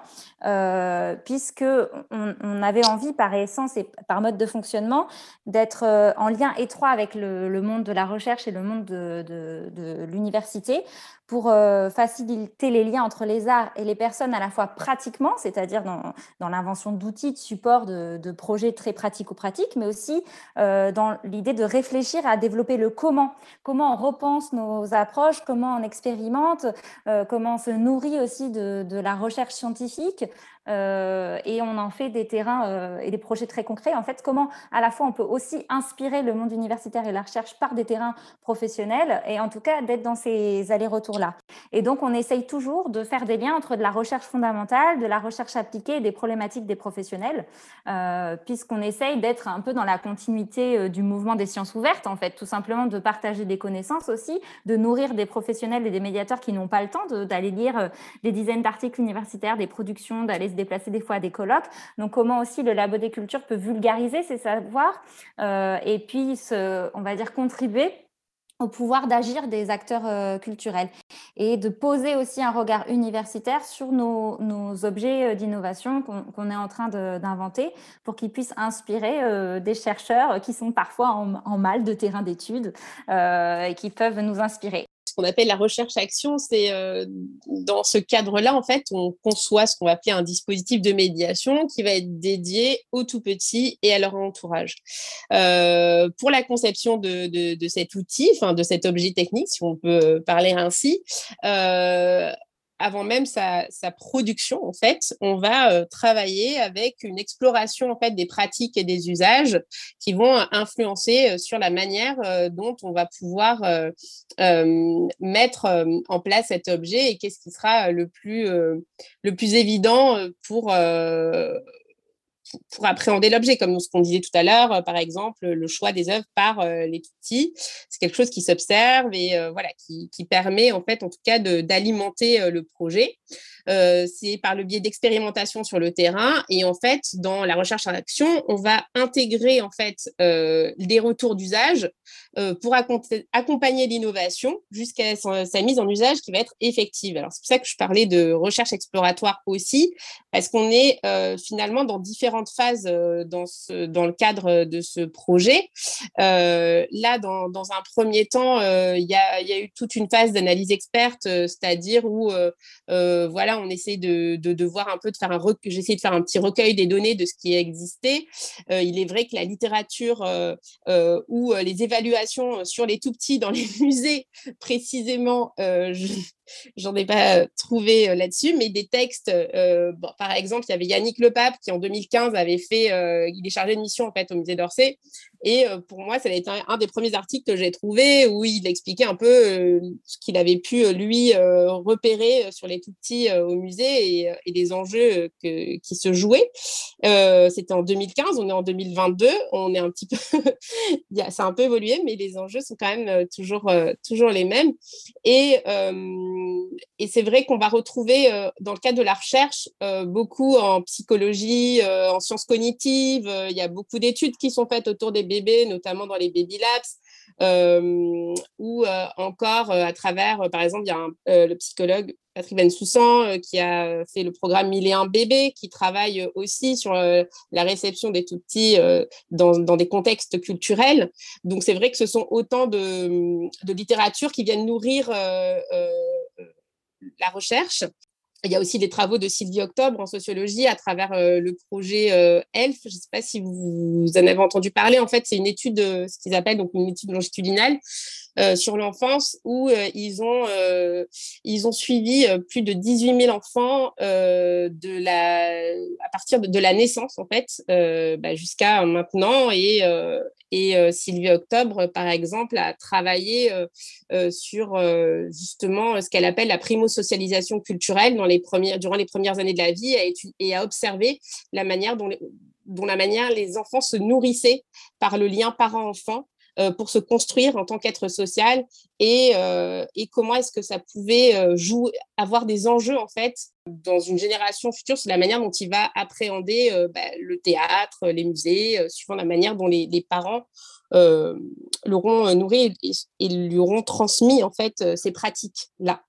puisque on, avait envie par essence et par mode de fonctionnement, d'être euh, en lien étroit avec le, monde de la recherche et le monde de l'université pour euh, faciliter les liens entre les arts et les personnes à la fois pratiquement, c'est-à-dire dans, l'invention d'outils, de supports, de, projets très pratico-pratiques, mais aussi euh, dans l'idée de réfléchir à développer le comment, comment on repense nos approches, comment on expérimente, euh, comment on se nourrit aussi de, de la recherche scientifique, et on en fait des terrains et des projets très concrets. En fait, comment à la fois on peut aussi inspirer le monde universitaire et la recherche par des terrains professionnels, et en tout cas d'être dans ces allers-retours et donc, on essaye toujours de faire des liens entre de la recherche fondamentale, de la recherche appliquée et des problématiques des professionnels, euh, puisqu'on essaye d'être un peu dans la continuité euh, du mouvement des sciences ouvertes, en fait, tout simplement de partager des connaissances aussi, de nourrir des professionnels et des médiateurs qui n'ont pas le temps d'aller lire euh, des dizaines d'articles universitaires, des productions, d'aller se déplacer des fois à des colloques. Donc, comment aussi le Labo des cultures peut vulgariser ces savoirs et puis, on va dire, contribuer au pouvoir d'agir des acteurs euh, culturels et de poser aussi un regard universitaire sur nos, objets euh, d'innovation qu'on est en train d'inventer pour qu'ils puissent inspirer euh, des chercheurs qui sont parfois en, mal de terrain d'études et qui peuvent nous inspirer. Ce qu'on appelle la recherche-action, c'est dans ce cadre-là, en fait, on conçoit ce qu'on va appeler un dispositif de médiation qui va être dédié aux tout petits et à leur entourage. pour la conception de, cet outil, enfin de cet objet technique, si on peut parler ainsi, avant même sa, production, en fait, on va euh, travailler avec une exploration en fait des pratiques et des usages qui vont influencer euh, sur la manière euh, dont on va pouvoir mettre en place cet objet et qu'est-ce qui sera le plus le plus évident pour pour appréhender l'objet, comme ce qu'on disait tout à l'heure, euh, par exemple, le choix des œuvres par euh, les petits, c'est quelque chose qui s'observe et euh, voilà, qui, qui, permet en fait, en tout cas, d'alimenter le projet. C'est par le biais d'expérimentation sur le terrain et en fait, dans la recherche en action, on va intégrer en fait des retours d'usage pour accompagner l'innovation jusqu'à sa mise en usage qui va être effective. Alors c'est pour ça que je parlais de recherche exploratoire aussi, parce qu'on est finalement dans différents phases euh, dans, le cadre de ce projet. Euh, là, dans, un premier temps, euh, il y, a, eu toute une phase d'analyse experte, c'est-à-dire où voilà, on essaie de, voir un peu, de faire un j'essaie de faire un petit recueil des données de ce qui existait. il est vrai que la littérature ou les évaluations sur les tout petits dans les musées, précisément, j'en ai pas trouvé là-dessus, mais des textes, bon, par exemple, il y avait Yannick Lepape qui en 2015 avait fait, il est chargé de mission en fait au musée d'Orsay, et pour moi, ça a été un, des premiers articles que j'ai trouvé où il expliquait un peu ce qu'il avait pu lui repérer sur les tout petits au musée et, et les enjeux qui se jouaient. C'était en 2015, on est en 2022, on est un petit peu, ça a un peu évolué, mais les enjeux sont quand même toujours toujours les mêmes. Et et c'est vrai qu'on va retrouver euh, dans le cadre de la recherche euh, beaucoup en psychologie, euh, en sciences cognitives. il y a beaucoup d'études qui sont faites autour des bébés, notamment dans les baby labs, ou encore à travers, par exemple, il y a le psychologue Patrick Bensoussan qui a fait le programme 1001 bébés, qui travaille aussi sur la réception des tout petits dans, des contextes culturels. Donc c'est vrai que ce sont autant de, de littérature qui viennent nourrir la recherche. Il y a aussi des travaux de Sylvie Octobre en sociologie à travers euh, le projet euh, ELF. Je ne sais pas si vous en avez entendu parler. En fait, c'est une étude, euh, ce qu'ils appellent donc une étude longitudinale sur l'enfance où ils, ont, ils ont suivi plus de 18 000 enfants de la, à partir de, la naissance, en fait, bah, jusqu'à maintenant. Et, et euh, Sylvie Octobre, par exemple, a travaillé euh, euh, sur justement ce qu'elle appelle la primo-socialisation culturelle dans les premières, durant les premières années de la vie et a observé la manière dont, dont la manière les enfants se nourrissaient par le lien parent-enfant euh, pour se construire en tant qu'être social et, euh, et comment est-ce que ça pouvait euh, jouer, avoir des enjeux en fait dans une génération future sur la manière dont il va appréhender bah, le théâtre, les musées, suivant la manière dont les parents euh, l'auront euh, nourri et, lui auront transmis en fait euh, ces pratiques-là.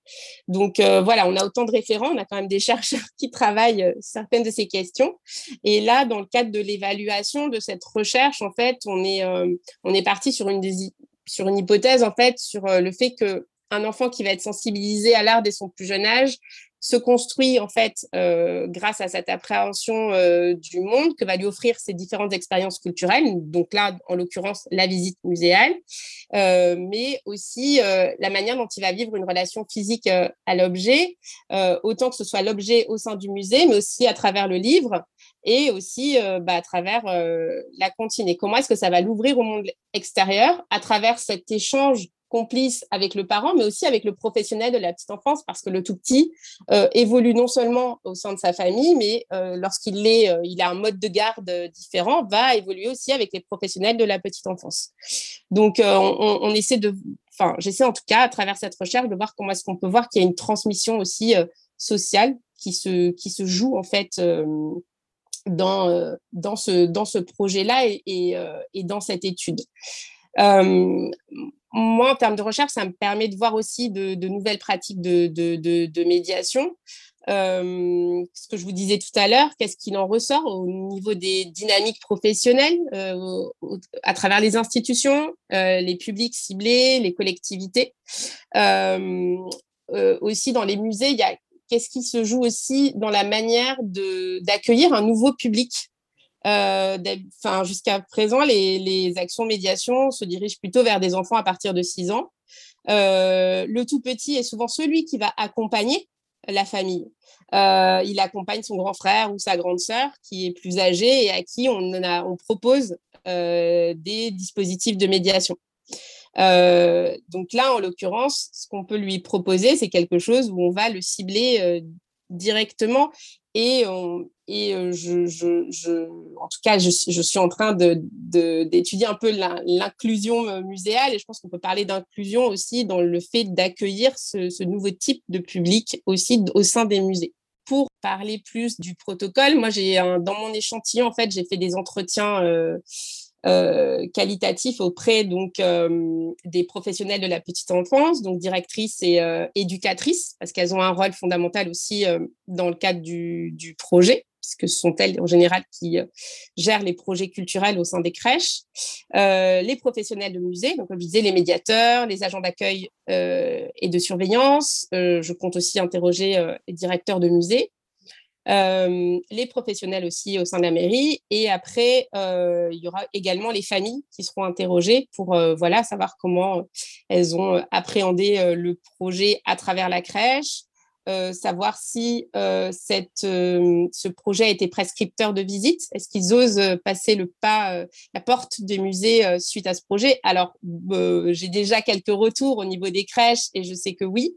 Donc voilà, on a autant de référents, on a quand même des chercheurs qui travaillent certaines de ces questions. Et là, dans le cadre de l'évaluation de cette recherche, en fait, on est, on est parti sur une, sur une hypothèse en fait sur le fait que un enfant qui va être sensibilisé à l'art dès son plus jeune âge se construit en fait euh, grâce à cette appréhension euh, du monde que va lui offrir ces différentes expériences culturelles. Donc là, en l'occurrence, la visite muséale, euh, mais aussi la manière dont il va vivre une relation physique à l'objet, autant que ce soit l'objet au sein du musée, mais aussi à travers le livre et aussi bah, à travers la cantine. Et comment est-ce que ça va l'ouvrir au monde extérieur à travers cet échange complice avec le parent, mais aussi avec le professionnel de la petite enfance, parce que le tout petit euh, évolue non seulement au sein de sa famille, mais euh, lorsqu'il est, euh, il a un mode de garde différent, va évoluer aussi avec les professionnels de la petite enfance. Donc, on, essaie de, enfin, j'essaie en tout cas à travers cette recherche de voir comment est-ce qu'on peut voir qu'il y a une transmission aussi sociale qui se, qui se joue en fait dans, dans ce, dans ce projet-là et, dans cette étude. Moi, en termes de recherche, ça me permet de voir aussi de, nouvelles pratiques de, médiation. ce que je vous disais tout à l'heure, qu'est-ce qu'il en ressort au niveau des dynamiques professionnelles à travers les institutions, les publics ciblés, les collectivités? aussi dans les musées, y a qu'est-ce qui se joue aussi dans la manière d'accueillir un nouveau public? Euh, jusqu'à présent, les, actions médiation se dirigent plutôt vers des enfants à partir de 6 ans. Euh, le tout petit est souvent celui qui va accompagner la famille. Euh, il accompagne son grand frère ou sa grande sœur qui est plus âgée et à qui on, on propose des dispositifs de médiation. donc là, en l'occurrence, ce qu'on peut lui proposer, c'est quelque chose où on va le cibler directement et, et je, en tout cas, je, suis en train d'étudier un peu l'inclusion muséale et je pense qu'on peut parler d'inclusion aussi dans le fait d'accueillir ce, nouveau type de public aussi au sein des musées. Pour parler plus du protocole, moi, j'ai dans mon échantillon, en fait, j'ai fait des entretiens euh, euh, qualitatif auprès donc euh, des professionnels de la petite enfance, donc directrices et euh, éducatrices, parce qu'elles ont un rôle fondamental aussi dans le cadre du, projet, puisque ce sont elles en général qui gèrent les projets culturels au sein des crèches, les professionnels de musée, donc comme je disais, les médiateurs, les agents d'accueil et de surveillance. je compte aussi interroger les directeurs de musée les professionnels aussi au sein de la mairie. Et après, il y aura également les familles qui seront interrogées pour voilà, savoir comment elles ont appréhendé le projet à travers la crèche, savoir si cette, ce projet été prescripteur de visite. Est-ce qu'ils osent passer le pas, la porte des musées suite à ce projet? Alors, j'ai déjà quelques retours au niveau des crèches et je sais que oui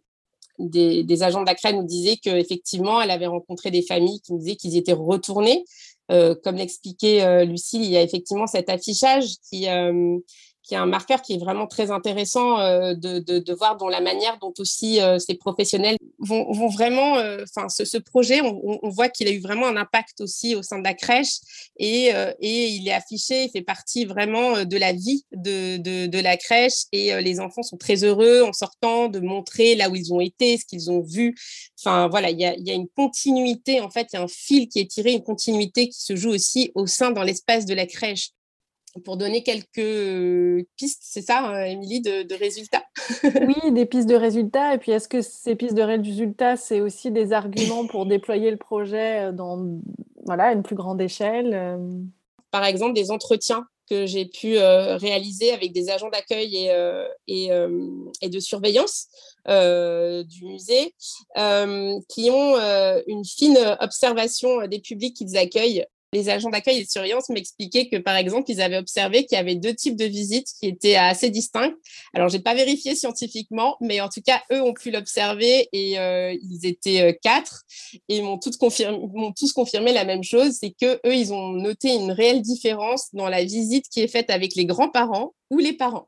des, agents de la CRE nous disaient qu'effectivement, elle avait rencontré des familles qui nous disaient qu'ils étaient retournés. Euh, comme l'expliquait euh, Lucille, il y a effectivement cet affichage qui, euh, qui est un marqueur qui est vraiment très intéressant euh, de, de, de, voir dans la manière dont aussi euh, ces professionnels vont, vont vraiment, euh, enfin, ce, ce, projet, on, on voit qu'il a eu vraiment un impact aussi au sein de la crèche et, et il est affiché, il fait partie vraiment de la vie de, de, la crèche et les enfants sont très heureux en sortant de montrer là où ils ont été, ce qu'ils ont vu. Enfin, voilà, il y a, y a une continuité, en fait, il y a un fil qui est tiré, une continuité qui se joue aussi au sein dans l'espace de la crèche pour donner quelques pistes, c'est ça, euh, Émilie, de, de, résultats? Oui, des pistes de résultats. Et puis, est-ce que ces pistes de résultats, c'est aussi des arguments pour déployer le projet euh, dans voilà, une plus grande échelle euh? Par exemple, des entretiens que j'ai pu réaliser avec des agents d'accueil et, et, et, de surveillance du musée qui ont une fine observation des publics qu'ils accueillent les agents d'accueil et de surveillance m'expliquaient que, par exemple, ils avaient observé qu'il y avait deux types de visites qui étaient assez distincts. Alors, j'ai pas vérifié scientifiquement, mais en tout cas, eux ont pu l'observer et euh, ils étaient euh, quatre et m'ont tous tous confirmé la même chose, c'est que eux, ils ont noté une réelle différence dans la visite qui est faite avec les grands-parents ou les parents.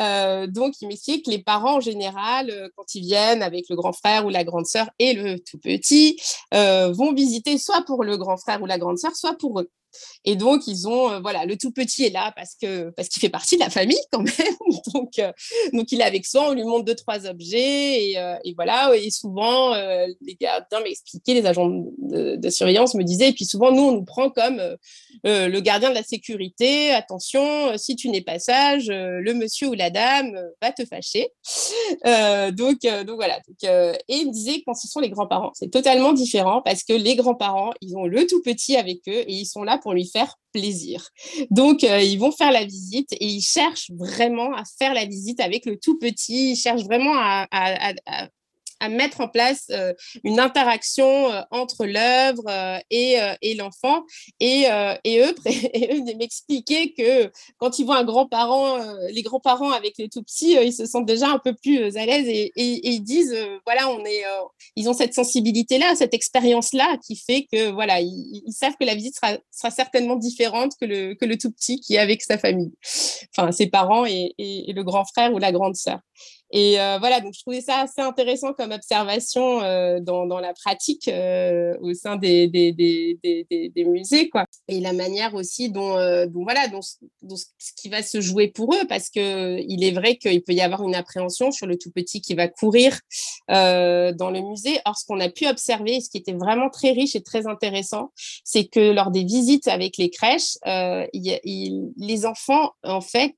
Euh, donc, il m'explique que les parents, en général, euh, quand ils viennent avec le grand frère ou la grande sœur et le tout petit, euh, vont visiter soit pour le grand frère ou la grande sœur, soit pour eux. Et donc, ils ont, euh, voilà, le tout petit est là parce que parce qu'il fait partie de la famille quand même. donc, euh, donc, il est avec soi, on lui montre deux, trois objets. Et, euh, et voilà, et souvent, les gardiens m'expliquaient, les agents de, surveillance me disaient, et puis souvent, nous, on nous prend comme le gardien de la sécurité. Attention, si tu n'es pas sage, le monsieur ou la dame va te fâcher. donc, donc, voilà. Et il me disait, quand ce sont les grands-parents, c'est totalement différent parce que les grands-parents, ils ont le tout petit avec eux et ils sont là pour lui faire plaisir. Donc, euh, ils vont faire la visite et ils cherchent vraiment à faire la visite avec le tout petit. Ils cherchent vraiment à, à mettre en place euh, une interaction euh, entre l'œuvre euh, et, l'enfant. Et, eux, et m'expliquaient que quand ils voient un grand-parent, les grands-parents avec les tout petits, ils se sentent déjà un peu plus à l'aise et, ils disent, voilà, on est, ils ont cette sensibilité-là, cette expérience-là qui fait que, voilà, ils, savent que la visite sera, certainement différente que le, que le tout petit qui est avec sa famille, enfin ses parents et, et le grand frère ou la grande sœur. Et euh, voilà, donc je trouvais ça assez intéressant comme observation euh, dans, la pratique euh, au sein des, des, musées, quoi. Et la manière aussi dont, dont voilà, dont, ce qui va se jouer pour eux, parce que il est vrai qu'il peut y avoir une appréhension sur le tout petit qui va courir dans le musée. Or, ce qu'on a pu observer, ce qui était vraiment très riche et très intéressant, c'est que lors des visites avec les crèches, les enfants, en fait,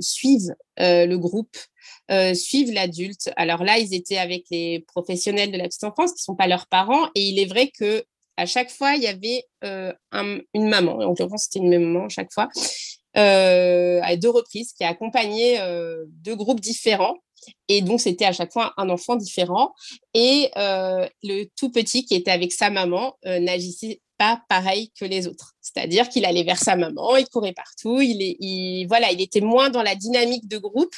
suivent le groupe euh, suivent l'adulte. Alors là, ils étaient avec les professionnels de la petite enfance qui ne sont pas leurs parents. Et il est vrai que à chaque fois, il y avait euh, une maman. En l'occurrence, c'était une maman à chaque fois, euh, à deux reprises, qui a accompagné deux groupes différents. Et donc, c'était à chaque fois un enfant différent. Et le tout petit qui était avec sa maman n'agissait pas pareil que les autres. C'est-à-dire qu'il allait vers sa maman, il courait partout, il, est, voilà, il était moins dans la dynamique de groupe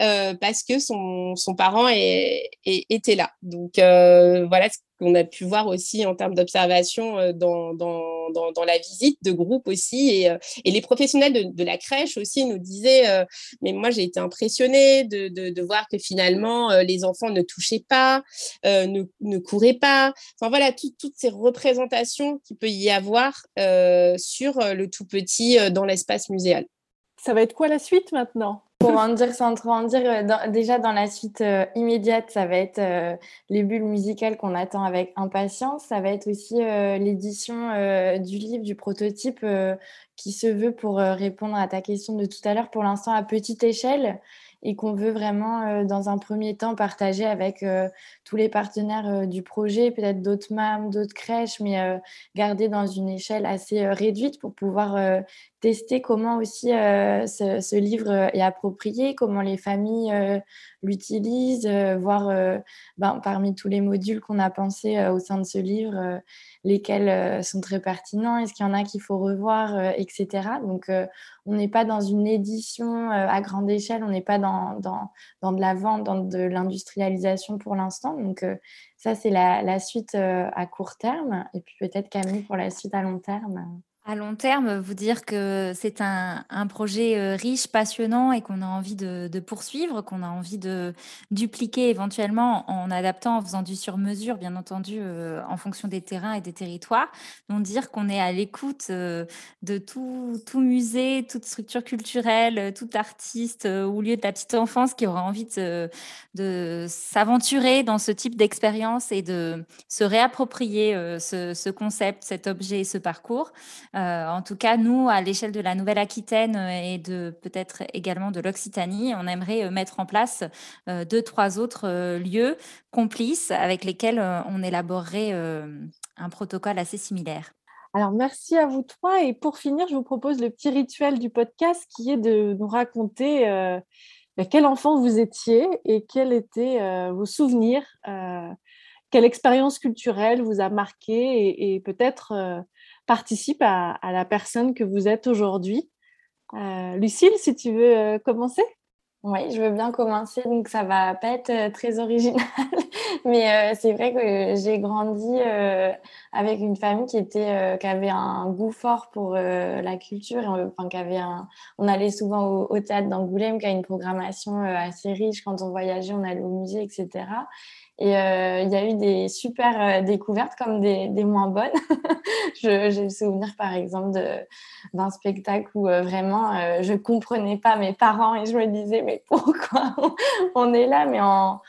euh, parce que son, son parent était là. Donc euh, voilà qu'on a pu voir aussi en termes d'observation euh, dans, dans, dans, la visite de groupe aussi. Et, et les professionnels de, la crèche aussi nous disaient, mais moi j'ai été impressionnée de, de, de, voir que finalement les enfants ne touchaient pas, ne, ne couraient pas. Enfin voilà, toutes ces représentations qu'il peut y avoir. Euh, sur euh, le tout petit euh, dans l'espace muséal. Ça va être quoi la suite maintenant? Pour en dire sans trop en dire, déjà dans la suite immédiate, ça va être les bulles musicales qu'on attend avec impatience. Ça va être aussi l'édition du livre, du prototype qui se veut pour répondre à ta question de tout à l'heure, pour l'instant à petite échelle et qu'on veut vraiment, dans un premier temps, partager avec tous les partenaires du projet, peut-être d'autres MAM, d'autres crèches, mais garder dans une échelle assez réduite pour pouvoir tester comment aussi ce, ce, livre est approprié, comment les familles l'utilisent, voir ben, parmi tous les modules qu'on a pensés au sein de ce livre, lesquels sont très pertinents, est-ce qu'il y en a qu'il faut revoir, etc. Donc, on n'est pas dans une édition à grande échelle, on n'est pas dans, dans, dans, de la vente, dans de l'industrialisation pour l'instant. Donc, ça, c'est la, la, suite à court terme. Et puis peut-être Camille pour la suite à long terme. À long terme, vous dire que c'est un, projet euh, riche, passionnant et qu'on a envie de, poursuivre, qu'on a envie de dupliquer éventuellement en adaptant, en faisant du sur-mesure, bien entendu, euh, en fonction des terrains et des territoires. Donc dire qu'on est à l'écoute euh, de tout, tout, musée, toute structure culturelle, tout artiste ou lieu de la petite enfance qui aura envie de, de s'aventurer dans ce type d'expérience et de se réapproprier ce concept, cet objet et ce parcours. Euh, en tout cas, nous, à l'échelle de la Nouvelle-Aquitaine euh, et de peut-être également de l'Occitanie, on aimerait euh, mettre en place deux, trois autres lieux complices avec lesquels on élaborerait un protocole assez similaire. Alors, merci à vous trois. Et pour finir, je vous propose le petit rituel du podcast qui est de nous raconter ben, quel enfant vous étiez et quels étaient vos souvenirs, quelle expérience culturelle vous a marqué et peut-être participe à, la personne que vous êtes aujourd'hui. Euh, Lucille, si tu veux euh, commencer oui, je veux bien commencer. Donc, ça va pas être euh, très original, mais c'est vrai que j'ai grandi avec une famille qui était, qui avait un goût fort pour la culture. Enfin, qui avait un... On allait souvent au théâtre d'Angoulême, qui a une programmation assez riche. Quand on voyageait, on allait au musée, etc. Et euh, il y a eu des super euh, découvertes comme des, moins bonnes. J'ai le souvenir, par exemple, d'un spectacle où euh, vraiment je comprenais pas mes parents et je me disais, mais pourquoi on est là? Mais en,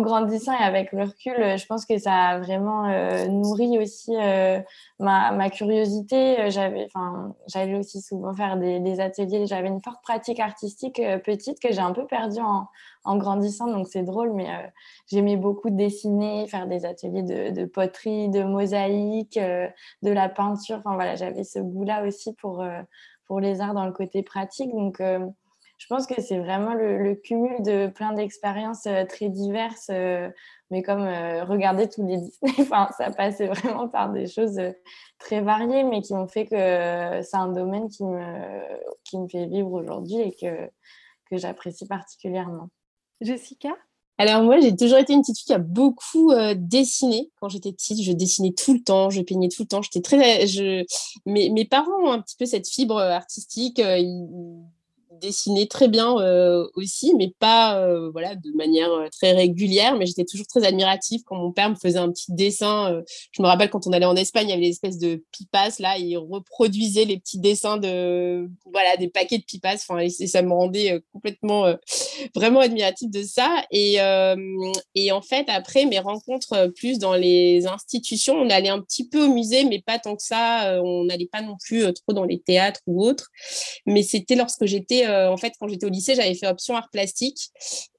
grandissant et avec le recul, je pense que ça a vraiment nourri aussi ma, ma, curiosité. J'allais aussi souvent faire des ateliers. J'avais une forte pratique artistique petite que j'ai un peu perdue en, en grandissant, donc c'est drôle, mais euh, j'aimais beaucoup dessiner, faire des ateliers de, poterie, de mosaïque, euh, de la peinture. Enfin voilà, j'avais ce goût-là aussi pour, euh, pour les arts dans le côté pratique. Donc je pense que c'est vraiment le, cumul de plein d'expériences très diverses, mais comme regarder tous les Disney, enfin, ça passait vraiment par des choses très variées, mais qui ont fait que c'est un domaine qui me, qui me fait vivre aujourd'hui et que, que j'apprécie particulièrement. Jessica? Alors moi, j'ai toujours été une petite fille qui a beaucoup euh, dessiné. Quand j'étais petite, je dessinais tout le temps, je peignais tout le temps. J'étais très, mes, mes parents ont un petit peu cette fibre artistique. Euh, dessinais très bien aussi, mais pas voilà, de manière très régulière. Mais j'étais toujours très admirative quand mon père me faisait un petit dessin. je me rappelle quand on allait en Espagne, il y avait des espèces de pipas, là, il reproduisait les petits dessins de, voilà, des paquets de pipas. Enfin, et, ça me rendait complètement, vraiment admirative de ça. Et, et en fait, après mes rencontres plus dans les institutions, on allait un petit peu au musée, mais pas tant que ça. on n'allait pas non plus trop dans les théâtres ou autres. Mais c'était lorsque j'étais, en fait, quand j'étais au lycée, j'avais fait option art plastique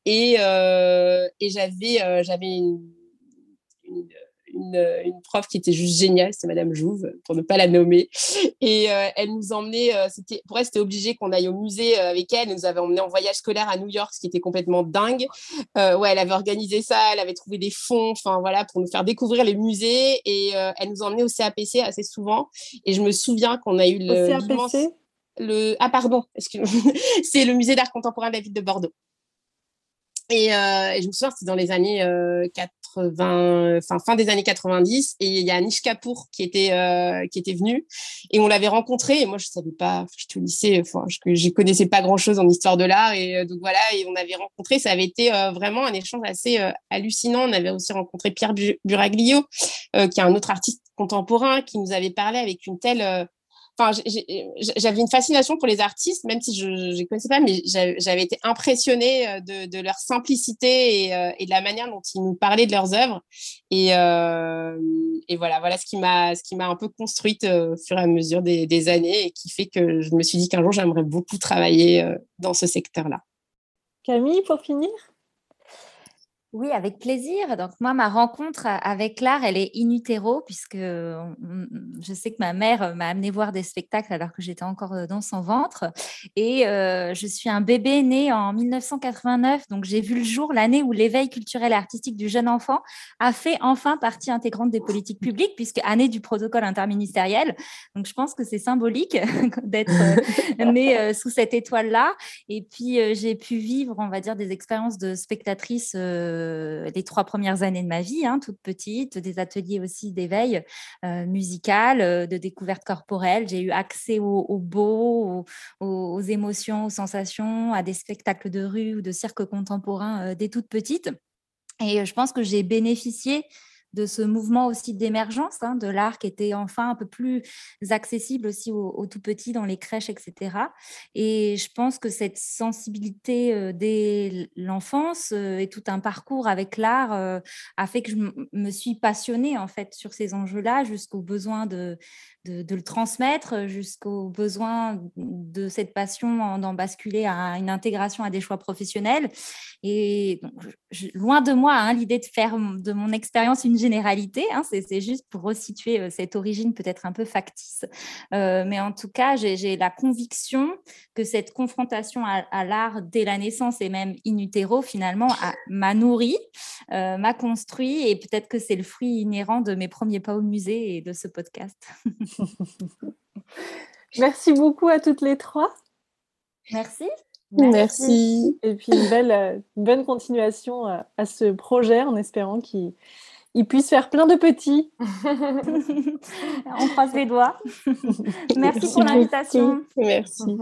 et, et j'avais, j'avais une, une, une, prof qui était juste géniale, c'est Madame Jouve, pour ne pas la nommer. Et euh, elle nous emmenait, euh, c'était, pour elle, c'était obligé qu'on aille au musée euh, avec elle. Elle nous avait emmené en voyage scolaire à New York, ce qui était complètement dingue. ouais, elle avait organisé ça, elle avait trouvé des fonds, enfin voilà, pour nous faire découvrir les musées. Et elle nous emmenait au CAPC assez souvent. Et je me souviens qu'on a eu le. CAPC le... Ah, pardon, c'est le musée d'art contemporain de la ville de Bordeaux. Et, je me souviens, c'était dans les années 80, enfin fin des années 90, et il y a Anish Kapoor qui était euh, qui était venu, et on l'avait rencontré. Et moi, je savais pas, j'étais au lycée, enfin, je, je connaissais pas grand chose en histoire de l'art, et euh, donc voilà, et on avait rencontré. Ça avait été euh, vraiment un échange assez hallucinant. On avait aussi rencontré Pierre Buraglio, qui est un autre artiste contemporain, qui nous avait parlé avec une telle enfin, j'avais une fascination pour les artistes, même si je ne connaissais pas, mais j'avais été impressionnée euh, de, leur simplicité euh, et, de la manière dont ils nous parlaient de leurs œuvres. Et, euh, voilà, voilà ce qui m'a ce qui m'a un peu construite au fur et à mesure des, années et qui fait que je me suis dit qu'un jour j'aimerais beaucoup travailler dans ce secteur-là. Camille, pour finir? Oui, avec plaisir. Donc moi, ma rencontre avec l'art, elle est in utero, puisque je sais que ma mère m'a amené voir des spectacles alors que j'étais encore dans son ventre. Et euh, je suis un bébé né en 1989, donc j'ai vu le jour l'année où l'éveil culturel et artistique du jeune enfant a fait enfin partie intégrante des politiques publiques, puisque année du protocole interministériel. Donc je pense que c'est symbolique d'être euh, né euh, sous cette étoile-là. Et puis j'ai pu vivre, on va dire, des expériences de spectatrice les trois premières années de ma vie, hein, toute petite, des ateliers aussi d'éveil euh, musical, euh, de découverte corporelle. J'ai eu accès au, beau, aux, émotions, aux sensations, à des spectacles de rue ou de cirque contemporain euh, dès toute petite. Et je pense que j'ai bénéficié de ce mouvement aussi d'émergence hein, de l'art qui était enfin un peu plus accessible aussi aux, tout petits dans les crèches, etc. Et je pense que cette sensibilité euh, dès l'enfance euh, et tout un parcours avec l'art euh, a fait que je me suis passionnée en fait sur ces enjeux-là jusqu'au besoin de, de, le transmettre, jusqu'au besoin de cette passion d'en basculer à une intégration à des choix professionnels. Et loin de moi hein, l'idée de faire de mon expérience une généralité. Hein, c'est juste pour resituer euh, cette origine peut-être un peu factice. Euh, mais en tout cas, j'ai la conviction que cette confrontation à, l'art dès la naissance et même in utero, finalement, m'a nourri, euh, m'a construit. Et peut-être que c'est le fruit inhérent de mes premiers pas au musée et de ce podcast. Merci beaucoup à toutes les trois. Merci. Merci. Et puis une belle, bonne continuation à, ce projet en espérant qu'il puisse faire plein de petits. On croise les doigts. Merci, pour l'invitation. Merci.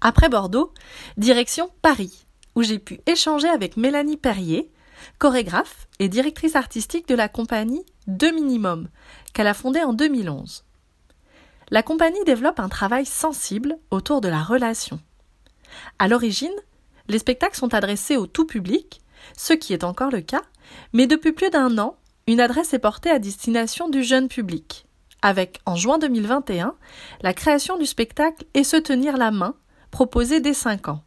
Après Bordeaux, direction Paris, où j'ai pu échanger avec Mélanie Perrier, chorégraphe et directrice artistique de la compagnie De Minimum, qu'elle a fondée en 2011 la compagnie développe un travail sensible autour de la relation. À l'origine, les spectacles sont adressés au tout public, ce qui est encore le cas, mais depuis plus d'un an, une adresse est portée à destination du jeune public, avec, en juin 2021, la création du spectacle Et se tenir la main, proposé dès 5 ans.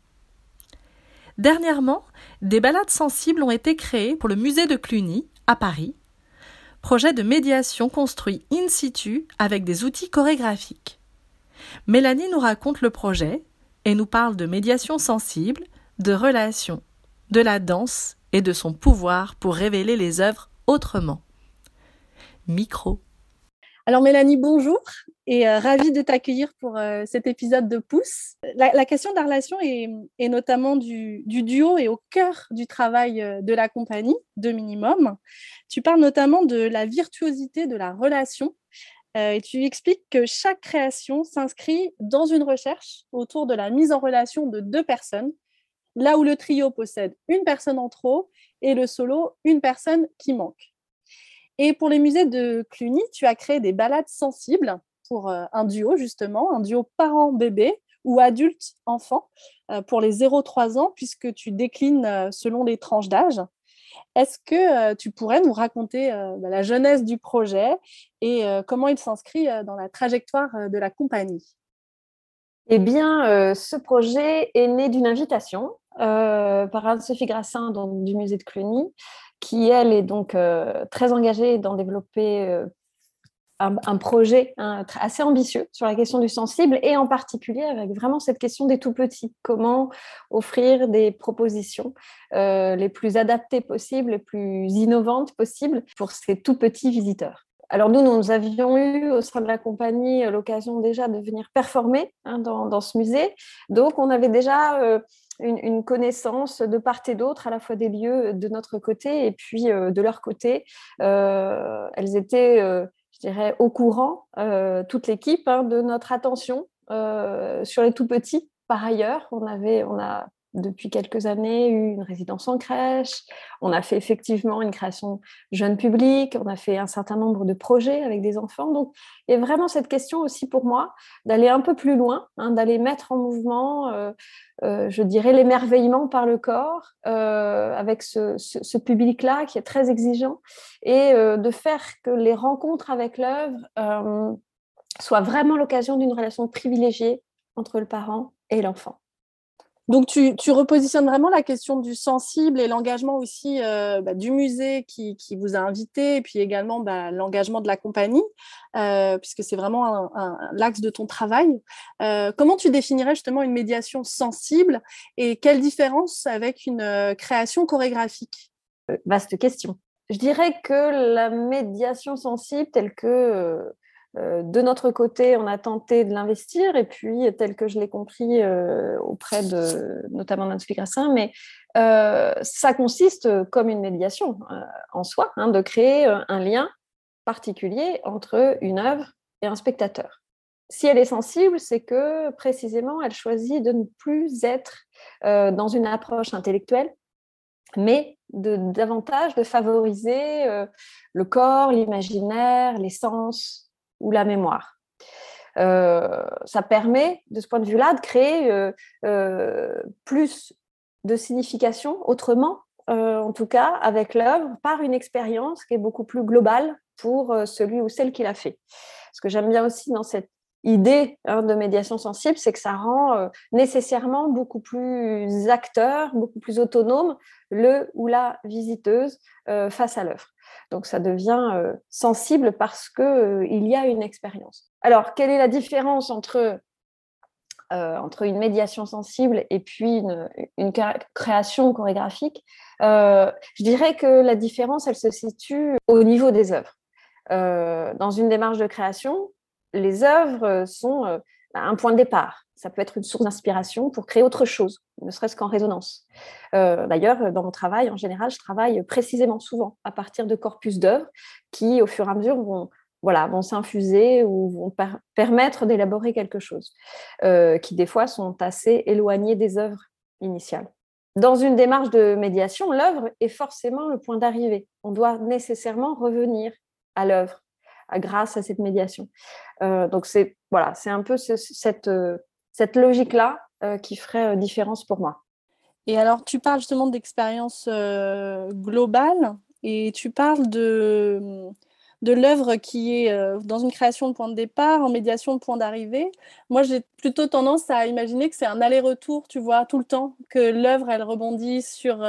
Dernièrement, des balades sensibles ont été créées pour le musée de Cluny, à Paris, projet de médiation construit in situ avec des outils chorégraphiques. Mélanie nous raconte le projet et nous parle de médiation sensible, de relations, de la danse et de son pouvoir pour révéler les œuvres autrement. Micro. Alors Mélanie, bonjour et euh, ravie de t'accueillir pour euh, cet épisode de Pouce. La, question de la relation est, notamment du, duo et au cœur du travail euh, de la compagnie de Minimum. Tu parles notamment de la virtuosité de la relation et tu expliques que chaque création s'inscrit dans une recherche autour de la mise en relation de deux personnes, là où le trio possède une personne en trop et le solo une personne qui manque. Et pour les musées de Cluny, tu as créé des balades sensibles pour un duo, justement, un duo parent-bébé ou adulte-enfant pour les 0-3 ans, puisque tu déclines selon les tranches d'âge. Est-ce que tu pourrais nous raconter bah, la jeunesse du projet et comment il s'inscrit dans la trajectoire de la compagnie? Eh bien, ce projet est né d'une invitation par Anne-Sophie Grassin donc, du musée de Cluny, qui, elle, est donc très engagée dans développer un, projet assez ambitieux sur la question du sensible et en particulier avec vraiment cette question des tout petits. Comment offrir des propositions euh, les plus adaptées possibles, les plus innovantes possibles pour ces tout petits visiteurs. Alors nous, nous avions eu au sein de la compagnie l'occasion déjà de venir performer hein, dans, ce musée. Donc on avait déjà euh, une, connaissance de part et d'autre, à la fois des lieux de notre côté et puis euh, de leur côté. elles étaient je dirais, au courant, euh, toute l'équipe, hein, de notre attention euh, sur les tout petits. Par ailleurs, on, avait, on a depuis quelques années eu une résidence en crèche, on a fait effectivement une création jeune public, on a fait un certain nombre de projets avec des enfants. Donc, il y a vraiment cette question aussi pour moi d'aller un peu plus loin, hein, d'aller mettre en mouvement, euh, euh, je dirais, l'émerveillement par le corps euh, avec ce, ce public-là qui est très exigeant et de faire que les rencontres avec l'œuvre soient vraiment l'occasion d'une relation privilégiée entre le parent et l'enfant. Donc, tu, repositionnes vraiment la question du sensible et l'engagement aussi euh, bah, du musée qui, vous a invité, et puis également bah, l'engagement de la compagnie, euh, puisque c'est vraiment l'axe de ton travail. Euh, comment tu définirais justement une médiation sensible et quelle différence avec une création chorégraphique? Vaste question. Je dirais que la médiation sensible, telle que de notre côté, on a tenté de l'investir, et puis, tel que je l'ai compris euh, auprès de notamment Nancy Grassin, mais euh, ça consiste comme une médiation en soi, hein, de créer un lien particulier entre une œuvre et un spectateur. Si elle est sensible, c'est que précisément, elle choisit de ne plus être dans une approche intellectuelle, mais de, davantage de favoriser le corps, l'imaginaire, les sens, ou la mémoire. Euh, ça permet, de ce point de vue-là, de créer euh, euh, plus de signification autrement, en tout cas avec l'œuvre, par une expérience qui est beaucoup plus globale pour celui ou celle qui l'a fait. Ce que j'aime bien aussi dans cette idée hein, de médiation sensible, c'est que ça rend nécessairement beaucoup plus acteur, beaucoup plus autonome le ou la visiteuse face à l'œuvre. Donc ça devient euh, sensible parce qu'il euh, y a une expérience. Alors, quelle est la différence entre, euh, entre une médiation sensible et puis une, création chorégraphique? Je dirais que la différence, elle se situe au niveau des œuvres. dans une démarche de création, les œuvres sont un point de départ ça peut être une source d'inspiration pour créer autre chose, ne serait-ce qu'en résonance. Euh, d'ailleurs, dans mon travail, en général, je travaille précisément souvent à partir de corpus d'œuvres qui, au fur et à mesure, vont, voilà, vont s'infuser ou vont permettre d'élaborer quelque chose, euh, qui des fois sont assez éloignés des œuvres initiales. Dans une démarche de médiation, l'œuvre est forcément le point d'arrivée. On doit nécessairement revenir à l'œuvre grâce à cette médiation. Euh, donc c'est voilà, c'est un peu cette cette logique-là euh, qui ferait euh, différence pour moi. Et alors, tu parles justement d'expérience euh, globale et tu parles de, de l'œuvre qui est dans une création de point de départ, en médiation de point d'arrivée. Moi, j'ai plutôt tendance à imaginer que c'est un aller-retour, tu vois, tout le temps, que l'œuvre, elle rebondit sur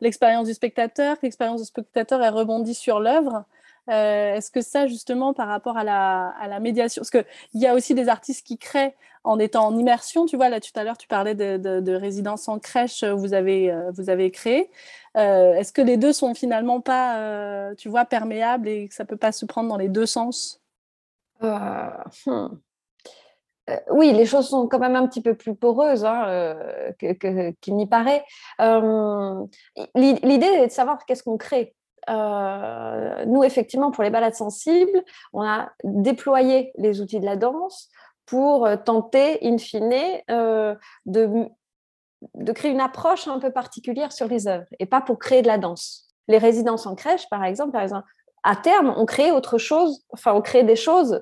l'expérience du spectateur, que l'expérience du spectateur, elle rebondit sur l'œuvre. Est-ce que ça, justement, par rapport à la, médiation, parce qu'il y a aussi des artistes qui créent en étant en immersion. Tu vois, là, tout à l'heure, tu parlais de, résidence en crèche, euh, vous avez, euh, vous avez créé. Euh, est-ce que les deux sont finalement pas, tu vois, perméables et que ça peut pas se prendre dans les deux sens? Hmm. oui, les choses sont quand même un petit peu plus poreuses hein, qu'il n'y paraît. L'idée est de savoir qu'est-ce qu'on crée. Nous, effectivement, pour les balades sensibles, on a déployé les outils de la danse pour tenter, in fine, de, de créer une approche un peu particulière sur les œuvres et pas pour créer de la danse. Les résidences en crèche, par exemple, par exemple à terme, on crée autre chose, enfin, on crée des choses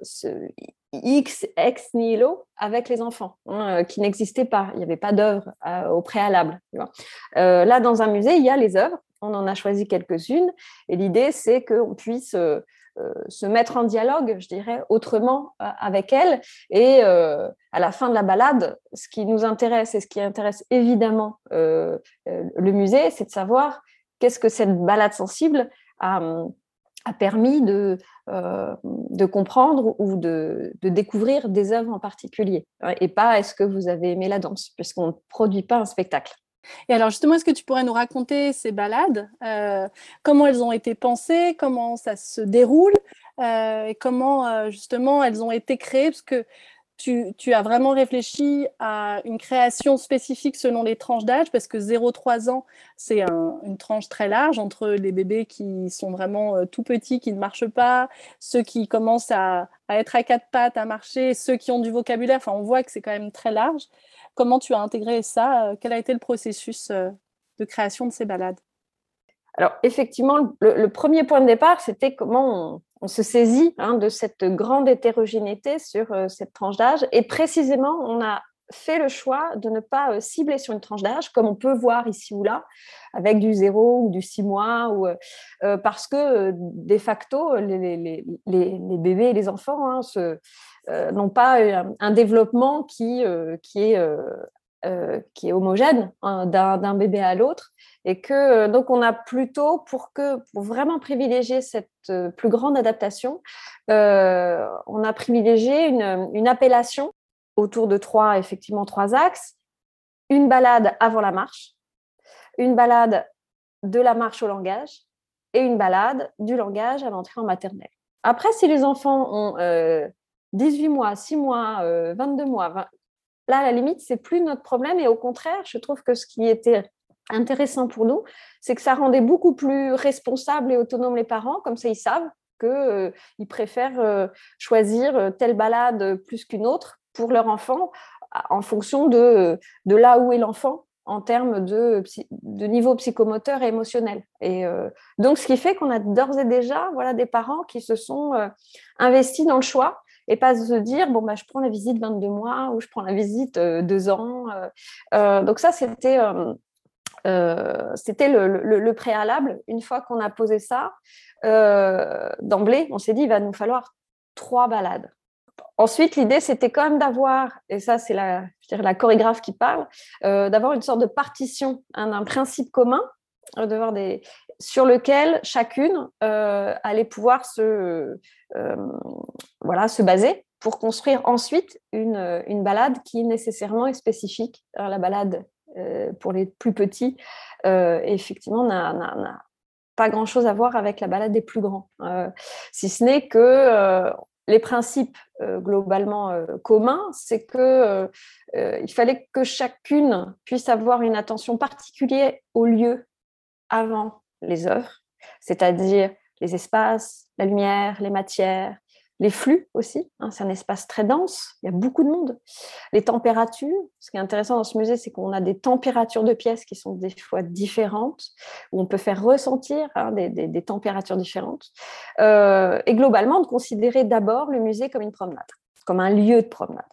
X, ex nihilo avec les enfants, hein, qui n'existaient pas. Il n'y avait pas d'œuvre euh, au préalable. Euh, là, dans un musée, il y a les œuvres. On en a choisi quelques-unes. Et l'idée, c'est qu'on puisse euh, se mettre en dialogue, je dirais, autrement avec elles. Et à la fin de la balade, ce qui nous intéresse et ce qui intéresse évidemment le musée, c'est de savoir qu'est-ce que cette balade sensible a permis de, euh, comprendre ou de, de, découvrir des œuvres en particulier. Et pas est-ce que vous avez aimé la danse, puisqu'on ne produit pas un spectacle. Et alors justement, est-ce que tu pourrais nous raconter ces balades euh, Comment elles ont été pensées Comment ça se déroule euh, Et comment justement elles ont été créées? Parce que tu, as vraiment réfléchi à une création spécifique selon les tranches d'âge, parce que 0-3 ans, c'est une tranche très large entre les bébés qui sont vraiment euh, tout petits, qui ne marchent pas, ceux qui commencent à, être à quatre pattes, à marcher, ceux qui ont du vocabulaire. Enfin, on voit que c'est quand même très large. Comment tu as intégré ça Quel a été le processus euh, de création de ces balades? Alors, effectivement, le, premier point de départ, c'était comment on, se saisit hein, de cette grande hétérogénéité sur euh, cette tranche d'âge. Et précisément, on a fait le choix de ne pas euh, cibler sur une tranche d'âge, comme on peut voir ici ou là, avec du 0 ou du 6 mois, ou, euh, parce que de facto, les, bébés et les enfants hein, n'ont pas un, développement qui, qui est euh, qui est homogène hein, d'un bébé à l'autre et que euh, donc on a plutôt pour que pour vraiment privilégier cette euh, plus grande adaptation, on a privilégié une, une, appellation autour de trois effectivement trois axes, une balade avant la marche, une balade de la marche au langage et une balade du langage à l'entrée en maternelle. Après, si les enfants ont 18 mois, 6 mois, 22 mois, Là, à la limite, c'est plus notre problème. Et au contraire, je trouve que ce qui était intéressant pour nous, c'est que ça rendait beaucoup plus responsables et autonomes les parents. Comme ça, ils savent qu'ils euh, préfèrent euh, choisir euh, telle balade plus qu'une autre pour leur enfant en fonction de, de là où est l'enfant en termes de, de, niveau psychomoteur et émotionnel. Et donc, ce qui fait qu'on a d'ores et déjà voilà, des parents qui se sont investis dans le choix et pas se dire bon bah je prends la visite 22 mois ou je prends la visite euh, deux ans. Euh, euh, donc ça c'était c'était le, le, préalable. Une fois qu'on a posé ça, d'emblée, on s'est dit il va nous falloir trois balades. Ensuite, l'idée, c'était quand même d'avoir, et ça, c'est la, la chorégraphe qui parle, d'avoir une sorte de partition, hein, d'un principe commun, d'avoir des, sur lequel chacune allait pouvoir se, euh, voilà, se baser pour construire ensuite une, une, balade qui nécessairement est spécifique. la balade euh, pour les plus petits, euh, effectivement, n'a pas grand-chose à voir avec la balade des plus grands, si ce n'est que les principes globalement communs, c'est que il fallait que chacune puisse avoir une attention particulière au lieu avant les œuvres, c'est-à-dire les espaces, la lumière, les matières, les flux aussi. Hein, c'est un espace très dense, il y a beaucoup de monde. Les températures, ce qui est intéressant dans ce musée, c'est qu'on a des températures de pièces qui sont des fois différentes, où on peut faire ressentir hein, des, températures différentes. Euh, et globalement, de considérer d'abord le musée comme une promenade, comme un lieu de promenade.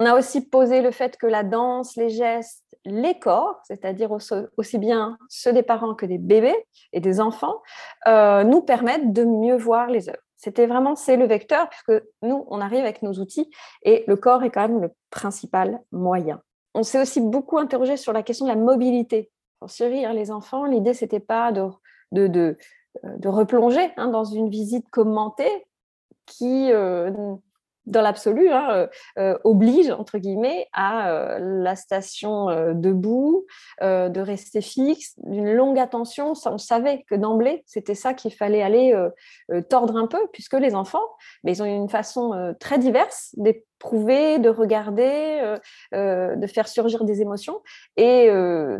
On a aussi posé le fait que la danse, les gestes, les corps, c'est-à-dire aussi bien ceux des parents que des bébés et des enfants, euh, nous permettent de mieux voir les œuvres. C'était vraiment, c'est le vecteur, puisque nous, on arrive avec nos outils et le corps est quand même le principal moyen. On s'est aussi beaucoup interrogé sur la question de la mobilité. Pour survivre les enfants, l'idée, c'était pas de, de, de replonger hein, dans une visite commentée qui euh, dans l'absolu, hein, euh, euh, oblige, entre guillemets, à euh, la station debout, de rester fixe, d'une longue attention. On savait que d'emblée, c'était ça qu'il fallait aller tordre un peu, puisque les enfants, mais ils ont une façon très diverse prouver, de regarder, de faire surgir des émotions. Et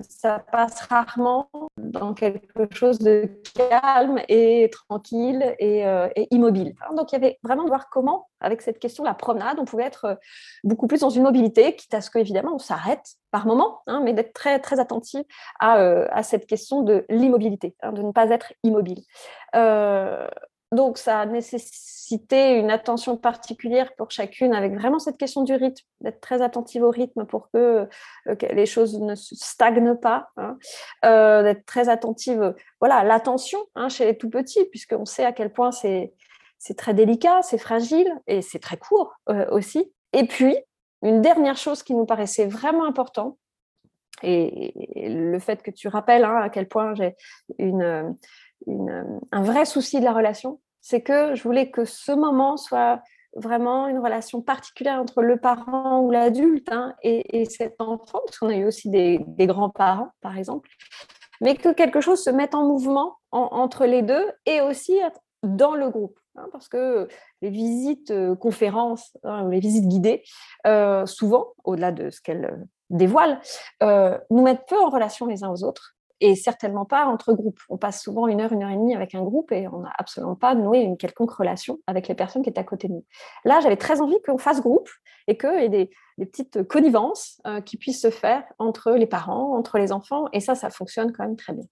ça passe rarement dans quelque chose de calme et tranquille et, immobile. Donc il y avait vraiment de voir comment, avec cette question, la promenade, on pouvait être beaucoup plus dans une mobilité, quitte à ce qu'évidemment on s'arrête par moment, hein, mais d'être très, très attentif à, cette question de l'immobilité, hein, de ne pas être immobile. Donc, ça a nécessité une attention particulière pour chacune, avec vraiment cette question du rythme, d'être très attentive au rythme pour que, euh, les choses ne stagnent pas, hein. euh, d'être très attentive voilà, à l'attention hein, chez les tout petits, puisqu'on sait à quel point c'est très délicat, c'est fragile et c'est très court euh, aussi. Et puis, une dernière chose qui nous paraissait vraiment importante, et, le fait que tu rappelles hein, à quel point j'ai une un vrai souci de la relation, c'est que je voulais que ce moment soit vraiment une relation particulière entre le parent ou l'adulte hein, et, cet enfant, parce qu'on a eu aussi des, grands-parents, par exemple, mais que quelque chose se mette en mouvement entre les deux et aussi dans le groupe. Hein, parce que les visites euh, conférences, hein, les visites guidées, euh, souvent, au-delà de ce qu'elles euh, dévoilent, nous mettent peu en relation les uns aux autres et certainement pas entre groupes. On passe souvent une heure, une heure et demie avec un groupe et on n'a absolument pas noué une quelconque relation avec les personnes qui étaient à côté de nous. Là, j'avais très envie qu'on fasse groupe et qu'il y ait des, petites connivences euh, qui puissent se faire entre les parents, entre les enfants, et ça, ça fonctionne quand même très bien.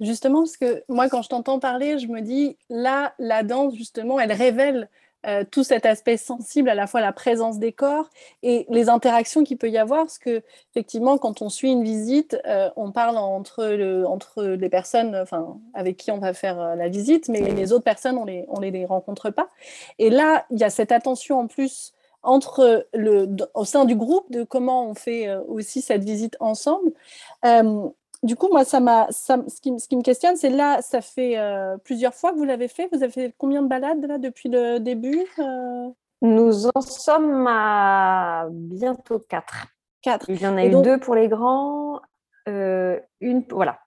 Justement, parce que moi, quand je t'entends parler, je me dis, là, la danse, justement, elle révèle euh, tout cet aspect sensible, à la fois la présence des corps et les interactions qu'il peut y avoir, parce que effectivement, quand on suit une visite, euh, on parle entre, le, entre les personnes avec qui on va faire euh, la visite, mais les autres personnes, on ne les, on les, rencontre pas. Et là, il y a cette attention en plus entre le, au sein du groupe de comment on fait aussi cette visite ensemble du coup, moi, ça m'a, ce, qui, me questionne, c'est là, ça fait euh, plusieurs fois que vous l'avez fait. Vous avez fait combien de balades là depuis le début euh? Nous en sommes à bientôt quatre. Quatre. Il y en a eu deux pour les grands, euh, une, voilà.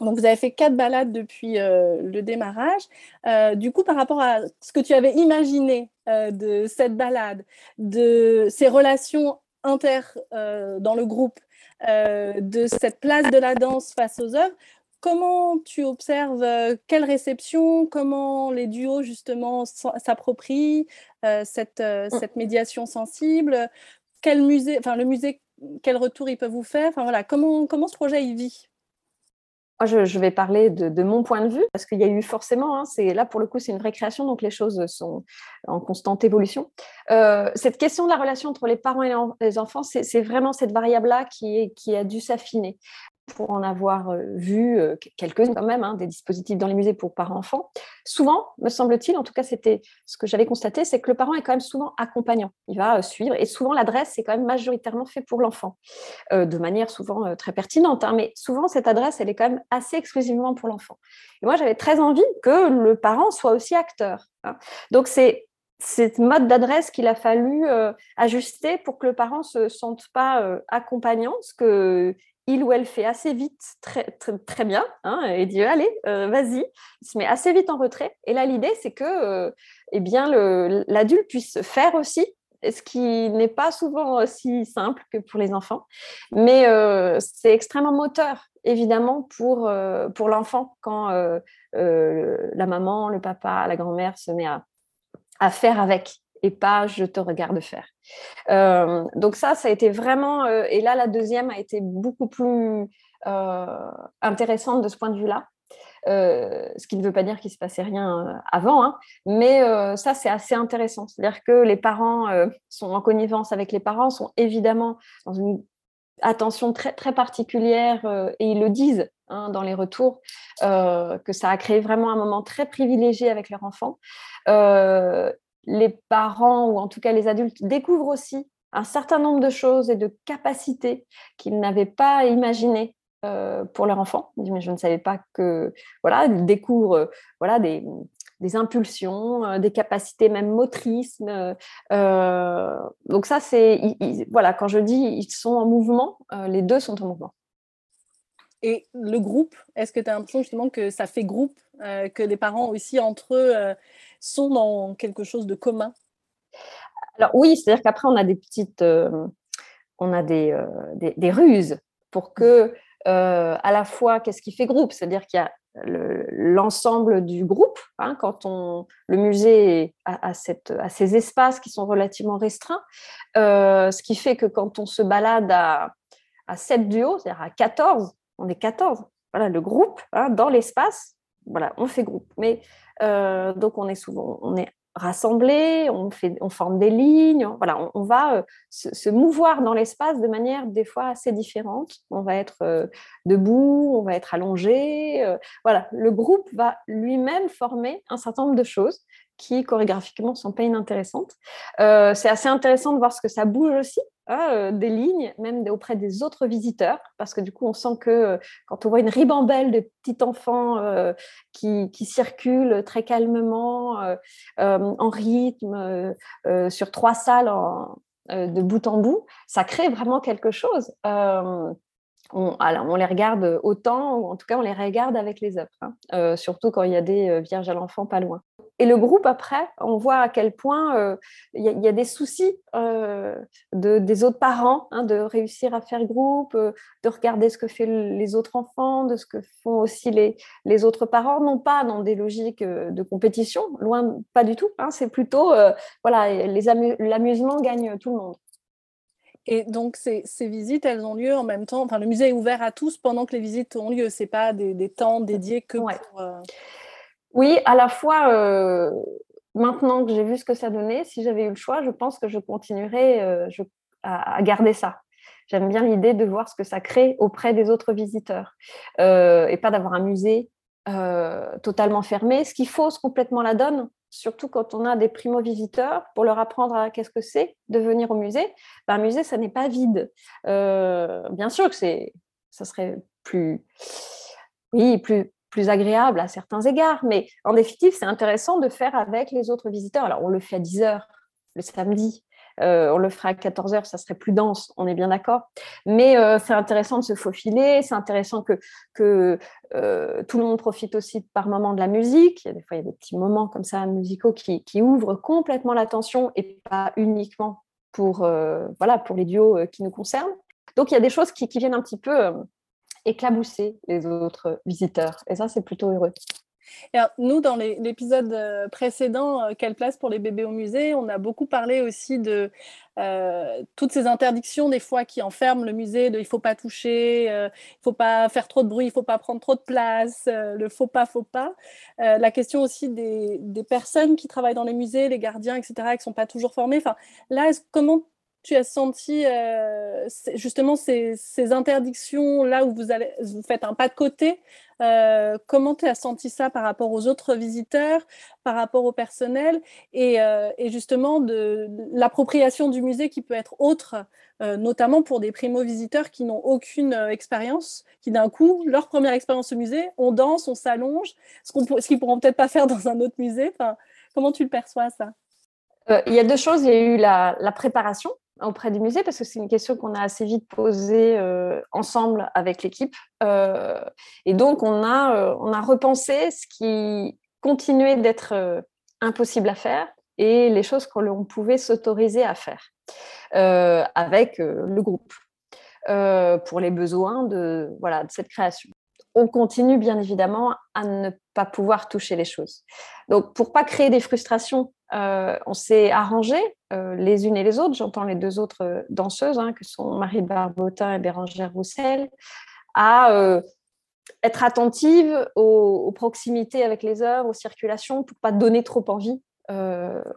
Donc, vous avez fait quatre balades depuis le démarrage. du coup, par rapport à ce que tu avais imaginé de cette balade, de ces relations inter dans le groupe, euh, de cette place de la danse face aux œuvres. Comment tu observes euh, quelle réception, comment les duos justement s'approprient euh, cette, mm. cette, médiation sensible? Quel musée, enfin le musée, quel retour ils peuvent vous faire? Enfin voilà, comment, comment ce projet il vit? Je, vais parler de, mon point de vue, parce qu'il y a eu forcément, hein, c'est là pour le coup, c'est une vraie création, donc les choses sont en constante évolution. Euh, cette question de la relation entre les parents et les enfants, c'est vraiment cette variable-là qui a dû s'affiner pour en avoir vu quelques-uns quand même, hein, des dispositifs dans les musées pour parents-enfants. Souvent, me semble-t-il, en tout cas c'était ce que j'avais constaté, c'est que le parent est quand même souvent accompagnant. Il va suivre et souvent l'adresse est quand même majoritairement fait pour l'enfant, de manière souvent très pertinente. Hein, mais souvent cette adresse, elle est quand même assez exclusivement pour l'enfant. Et moi, j'avais très envie que le parent soit aussi acteur. Hein. Donc c'est cette mode d'adresse qu'il a fallu ajuster pour que le parent se sente pas accompagnant, ce que il ou elle fait assez vite, très, bien, hein, et dit allez, euh, vas-y, il se met assez vite en retrait. Et là, l'idée, c'est que euh, eh bien, l'adulte puisse faire aussi, ce qui n'est pas souvent aussi simple que pour les enfants, mais euh, c'est extrêmement moteur, évidemment, pour, pour l'enfant quand la maman, le papa, la grand-mère se met à faire avec et pas je te regarde faire. Euh, donc ça, ça a été vraiment, euh, et là la deuxième a été beaucoup plus euh, intéressante de ce point de vue-là. ce qui ne veut pas dire qu'il se passait rien avant, hein, mais ça c'est assez intéressant. C'est-à-dire que les parents sont en connivence avec les parents, sont évidemment dans une attention très, très particulière et ils le disent hein, dans les retours, que ça a créé vraiment un moment très privilégié avec leur enfant les parents ou en tout cas les adultes découvrent aussi un certain nombre de choses et de capacités qu'ils n'avaient pas imaginées euh, pour leur enfant. Mais je ne savais pas que voilà, ils découvrent euh, voilà des, impulsions, euh, des capacités même motrices. donc ça c'est voilà quand je dis ils sont en mouvement, les deux sont en mouvement. Et le groupe, est-ce que tu as l'impression justement que ça fait groupe, que les parents aussi entre eux sont dans quelque chose de commun? Alors oui, c'est-à-dire qu'après, on a des petites, on a des, des, ruses pour que, à la fois, qu'est-ce qui fait groupe? C'est-à-dire qu'il y a l'ensemble du groupe, hein, quand on, le musée a, cette, ces espaces qui sont relativement restreints, ce qui fait que quand on se balade à, à 7 duos, c'est-à-dire à 14, on est 14, voilà, le groupe, hein, dans l'espace, voilà, on fait groupe. Mais euh, donc on est souvent, on est rassemblés, on, fait, on forme des lignes, voilà, on, va euh, se, mouvoir dans l'espace de manière des fois assez différente. On va être euh, debout, on va être allongé. voilà, le groupe va lui-même former un certain nombre de choses qui chorégraphiquement sont pas inintéressantes. c'est assez intéressant de voir ce que ça bouge aussi euh, des lignes, même auprès des autres visiteurs, parce que du coup, on sent que euh, quand on voit une ribambelle de petits enfants euh, qui, qui, circulent très calmement, en rythme, sur trois salles de bout en bout, ça crée vraiment quelque chose on, alors, on les regarde autant, ou en tout cas, on les regarde avec les œuvres, hein. euh, surtout quand il y a des euh, vierges à l'enfant pas loin. Et le groupe, après, on voit à quel point euh, il y, a des soucis de, des autres parents hein, de réussir à faire groupe, de regarder ce que font les autres enfants, de ce que font aussi les, les autres parents, non pas dans des logiques de compétition, loin, pas du tout. Hein. c'est plutôt, voilà, l'amusement gagne tout le monde. Et donc, ces, visites, elles ont lieu en même temps. Enfin, le musée est ouvert à tous pendant que les visites ont lieu. Ce n'est pas des, temps dédiés que pour. Euh, oui, à la fois, euh, maintenant que j'ai vu ce que ça donnait, si j'avais eu le choix, je pense que je continuerais euh, à, garder ça. J'aime bien l'idée de voir ce que ça crée auprès des autres visiteurs et pas d'avoir un musée totalement fermé, ce qui fausse complètement la donne surtout quand on a des primo-visiteurs, pour leur apprendre à qu'est-ce que c'est de venir au musée. Ben, un musée, ça n'est pas vide. Euh, bien sûr que c'est, ça serait plus, plus agréable à certains égards, mais en définitive, c'est intéressant de faire avec les autres visiteurs. Alors, on le fait à 10 heures le samedi, euh, on le fera à 14 heures, ça serait plus dense, on est bien d'accord. Mais euh, c'est intéressant de se faufiler, c'est intéressant que, que euh, tout le monde profite aussi par moment de la musique. Il y a des fois, il y a des petits moments comme ça musicaux qui, qui ouvrent complètement l'attention et pas uniquement pour, voilà, pour les duos qui nous concernent. Donc, il y a des choses qui, qui viennent un petit peu éclabousser les autres visiteurs. Et ça, c'est plutôt heureux nous, dans l'épisode euh, précédent, euh, Quelle place pour les bébés au musée, on a beaucoup parlé aussi de euh, toutes ces interdictions des fois qui enferment le musée, de il ne faut pas toucher, il ne faut pas faire trop de bruit, il ne faut pas prendre trop de place, le faut pas, faut pas. la question aussi des, personnes qui travaillent dans les musées, les gardiens, etc., qui ne sont pas toujours formés. Enfin, là, comment tu as senti euh, justement ces, interdictions là où vous, faites un pas de côté euh, Comment tu as senti ça par rapport aux autres visiteurs, par rapport au personnel et, euh, justement de, l'appropriation du musée qui peut être autre, notamment pour des primo-visiteurs qui n'ont aucune expérience, qui d'un coup, leur première expérience au musée, on danse, on s'allonge, ce qu'ils ne pourront peut-être pas faire dans un autre musée. Comment tu le perçois ça? Il y a deux choses. Il y a eu la préparation auprès du musée parce que c'est une question qu'on a assez vite posée euh, ensemble avec l'équipe. Euh, et donc, on a, euh, on a repensé ce qui continuait d'être impossible à faire et les choses qu'on pouvait s'autoriser à faire avec le groupe pour les besoins de, voilà, de cette création on continue bien évidemment à ne pas pouvoir toucher les choses. Donc, pour pas créer des frustrations, on s'est arrangé euh, les unes et les autres. J'entends les deux autres euh, danseuses, hein, que sont Marie Barbotin et Bérangère Roussel, à être attentive aux, proximités avec les œuvres, aux circulations, pour pas donner trop envie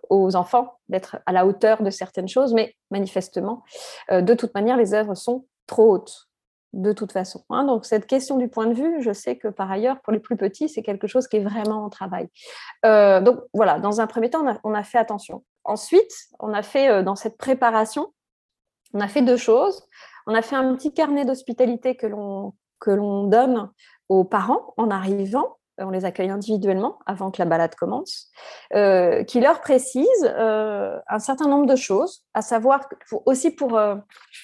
aux enfants d'être à la hauteur de certaines choses. Mais manifestement, de toute manière, les œuvres sont trop hautes de toute façon. Hein. Donc cette question du point de vue, je sais que par ailleurs, pour les plus petits, c'est quelque chose qui est vraiment en travail. Euh, donc voilà, dans un premier temps, on a, fait attention. Ensuite, on a fait euh, dans cette préparation, on a fait deux choses. On a fait un petit carnet d'hospitalité que l'on donne aux parents en arrivant. On les accueille individuellement avant que la balade commence, euh, qui leur précise un certain nombre de choses, à savoir aussi pour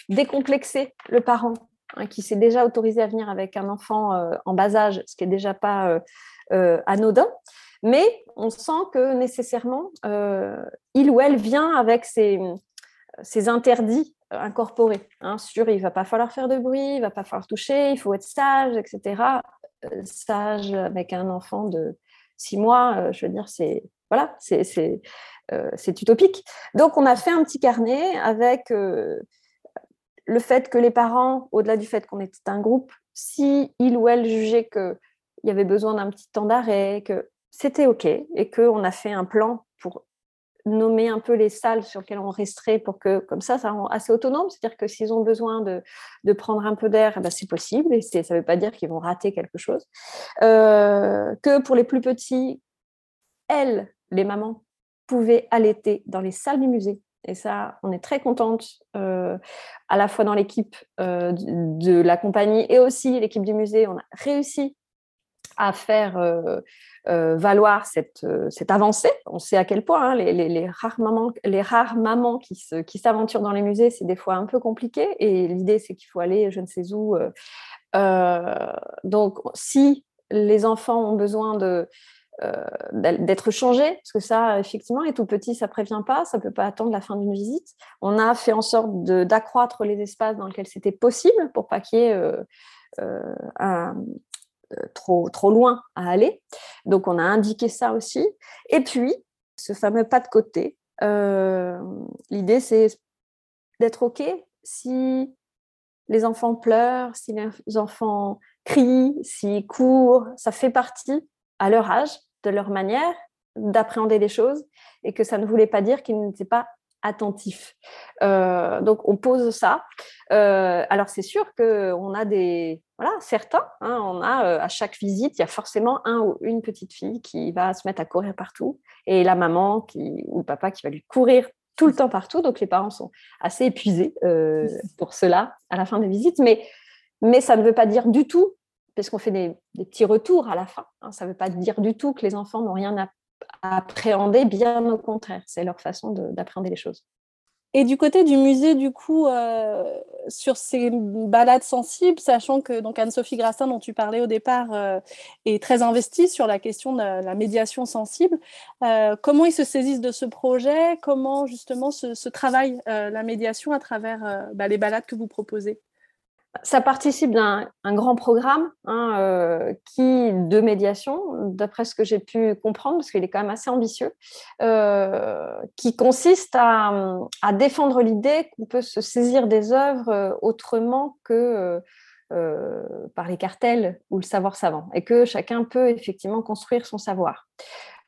décomplexer le parent Hein, qui s'est déjà autorisé à venir avec un enfant euh, en bas âge, ce qui n'est déjà pas euh, euh, anodin. Mais on sent que nécessairement, il ou elle vient avec ses, interdits incorporés. Hein, sur il va pas falloir faire de bruit, il va pas falloir toucher, il faut être sage, etc. sage avec un enfant de six mois, je veux dire, c'est voilà, c'est utopique. Donc, on a fait un petit carnet avec le fait que les parents, au-delà du fait qu'on était un groupe, si il ou elle jugeait qu'il y avait besoin d'un petit temps d'arrêt, que c'était OK et qu'on a fait un plan pour nommer un peu les salles sur lesquelles on resterait pour que, comme ça, ça rend assez autonome. C'est-à-dire que s'ils ont besoin de, de prendre un peu d'air, eh ben c'est possible et ça ne veut pas dire qu'ils vont rater quelque chose. Euh, que pour les plus petits, elles, les mamans, pouvaient allaiter dans les salles du musée et ça, on est très contente, euh, à la fois dans l'équipe euh, de, la compagnie et aussi l'équipe du musée. On a réussi à faire euh, valoir cette, cette, avancée. On sait à quel point hein, les, rares mamans, les rares mamans qui, qui s'aventurent dans les musées, c'est des fois un peu compliqué. Et l'idée, c'est qu'il faut aller je ne sais où. donc, si les enfants ont besoin de euh, d'être changé, parce que ça, effectivement, les tout petits, ça prévient pas, ça peut pas attendre la fin d'une visite. On a fait en sorte d'accroître les espaces dans lesquels c'était possible pour pas qu'il y ait euh, euh, un, trop, trop loin à aller. Donc, on a indiqué ça aussi. Et puis, ce fameux pas de côté, l'idée, c'est d'être OK si les enfants pleurent, si les enfants crient, s'ils courent, ça fait partie à leur âge de leur manière d'appréhender les choses et que ça ne voulait pas dire qu'ils n'étaient pas attentifs. Euh, donc on pose ça. Euh, alors c'est sûr qu'on a des voilà certains. Hein, on a euh, à chaque visite, il y a forcément un ou une petite fille qui va se mettre à courir partout et la maman qui ou le papa qui va lui courir tout le temps partout. Donc les parents sont assez épuisés pour cela à la fin des visites, mais mais ça ne veut pas dire du tout parce qu'on fait des, petits retours à la fin. Hein. Ça ne veut pas dire du tout que les enfants n'ont rien à, appréhender, bien au contraire, c'est leur façon d'appréhender les choses. Et du côté du musée, du coup, euh, sur ces balades sensibles, sachant que donc Anne-Sophie Grassin, dont tu parlais au départ, euh, est très investie sur la question de la médiation sensible, euh, comment ils se saisissent de ce projet? Comment justement se, travaille la médiation à travers bah, les balades que vous proposez? Ça participe d'un grand programme hein, euh, qui de médiation, d'après ce que j'ai pu comprendre, parce qu'il est quand même assez ambitieux, euh, qui consiste à, défendre l'idée qu'on peut se saisir des œuvres euh, autrement que par les cartels ou le savoir savant, et que chacun peut effectivement construire son savoir.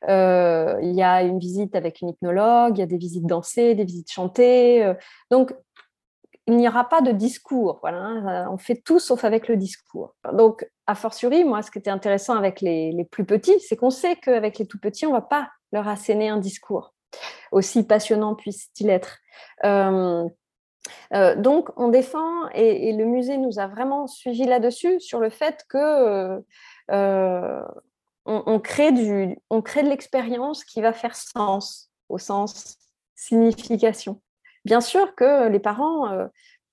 il y a une visite avec une hypnologue, il y a des visites dansées, des visites chantées. donc, il n'y aura pas de discours. Voilà, hein, on fait tout sauf avec le discours. Donc, a fortiori, moi, ce qui était intéressant avec les, plus petits, c'est qu'on sait qu'avec les tout petits, on ne va pas leur asséner un discours, aussi passionnant puisse-t-il être. Euh, euh, donc, on défend, et, le musée nous a vraiment suivi là-dessus, sur le fait que euh, on, crée du, on crée de l'expérience qui va faire sens, au sens signification. Bien sûr que les parents euh,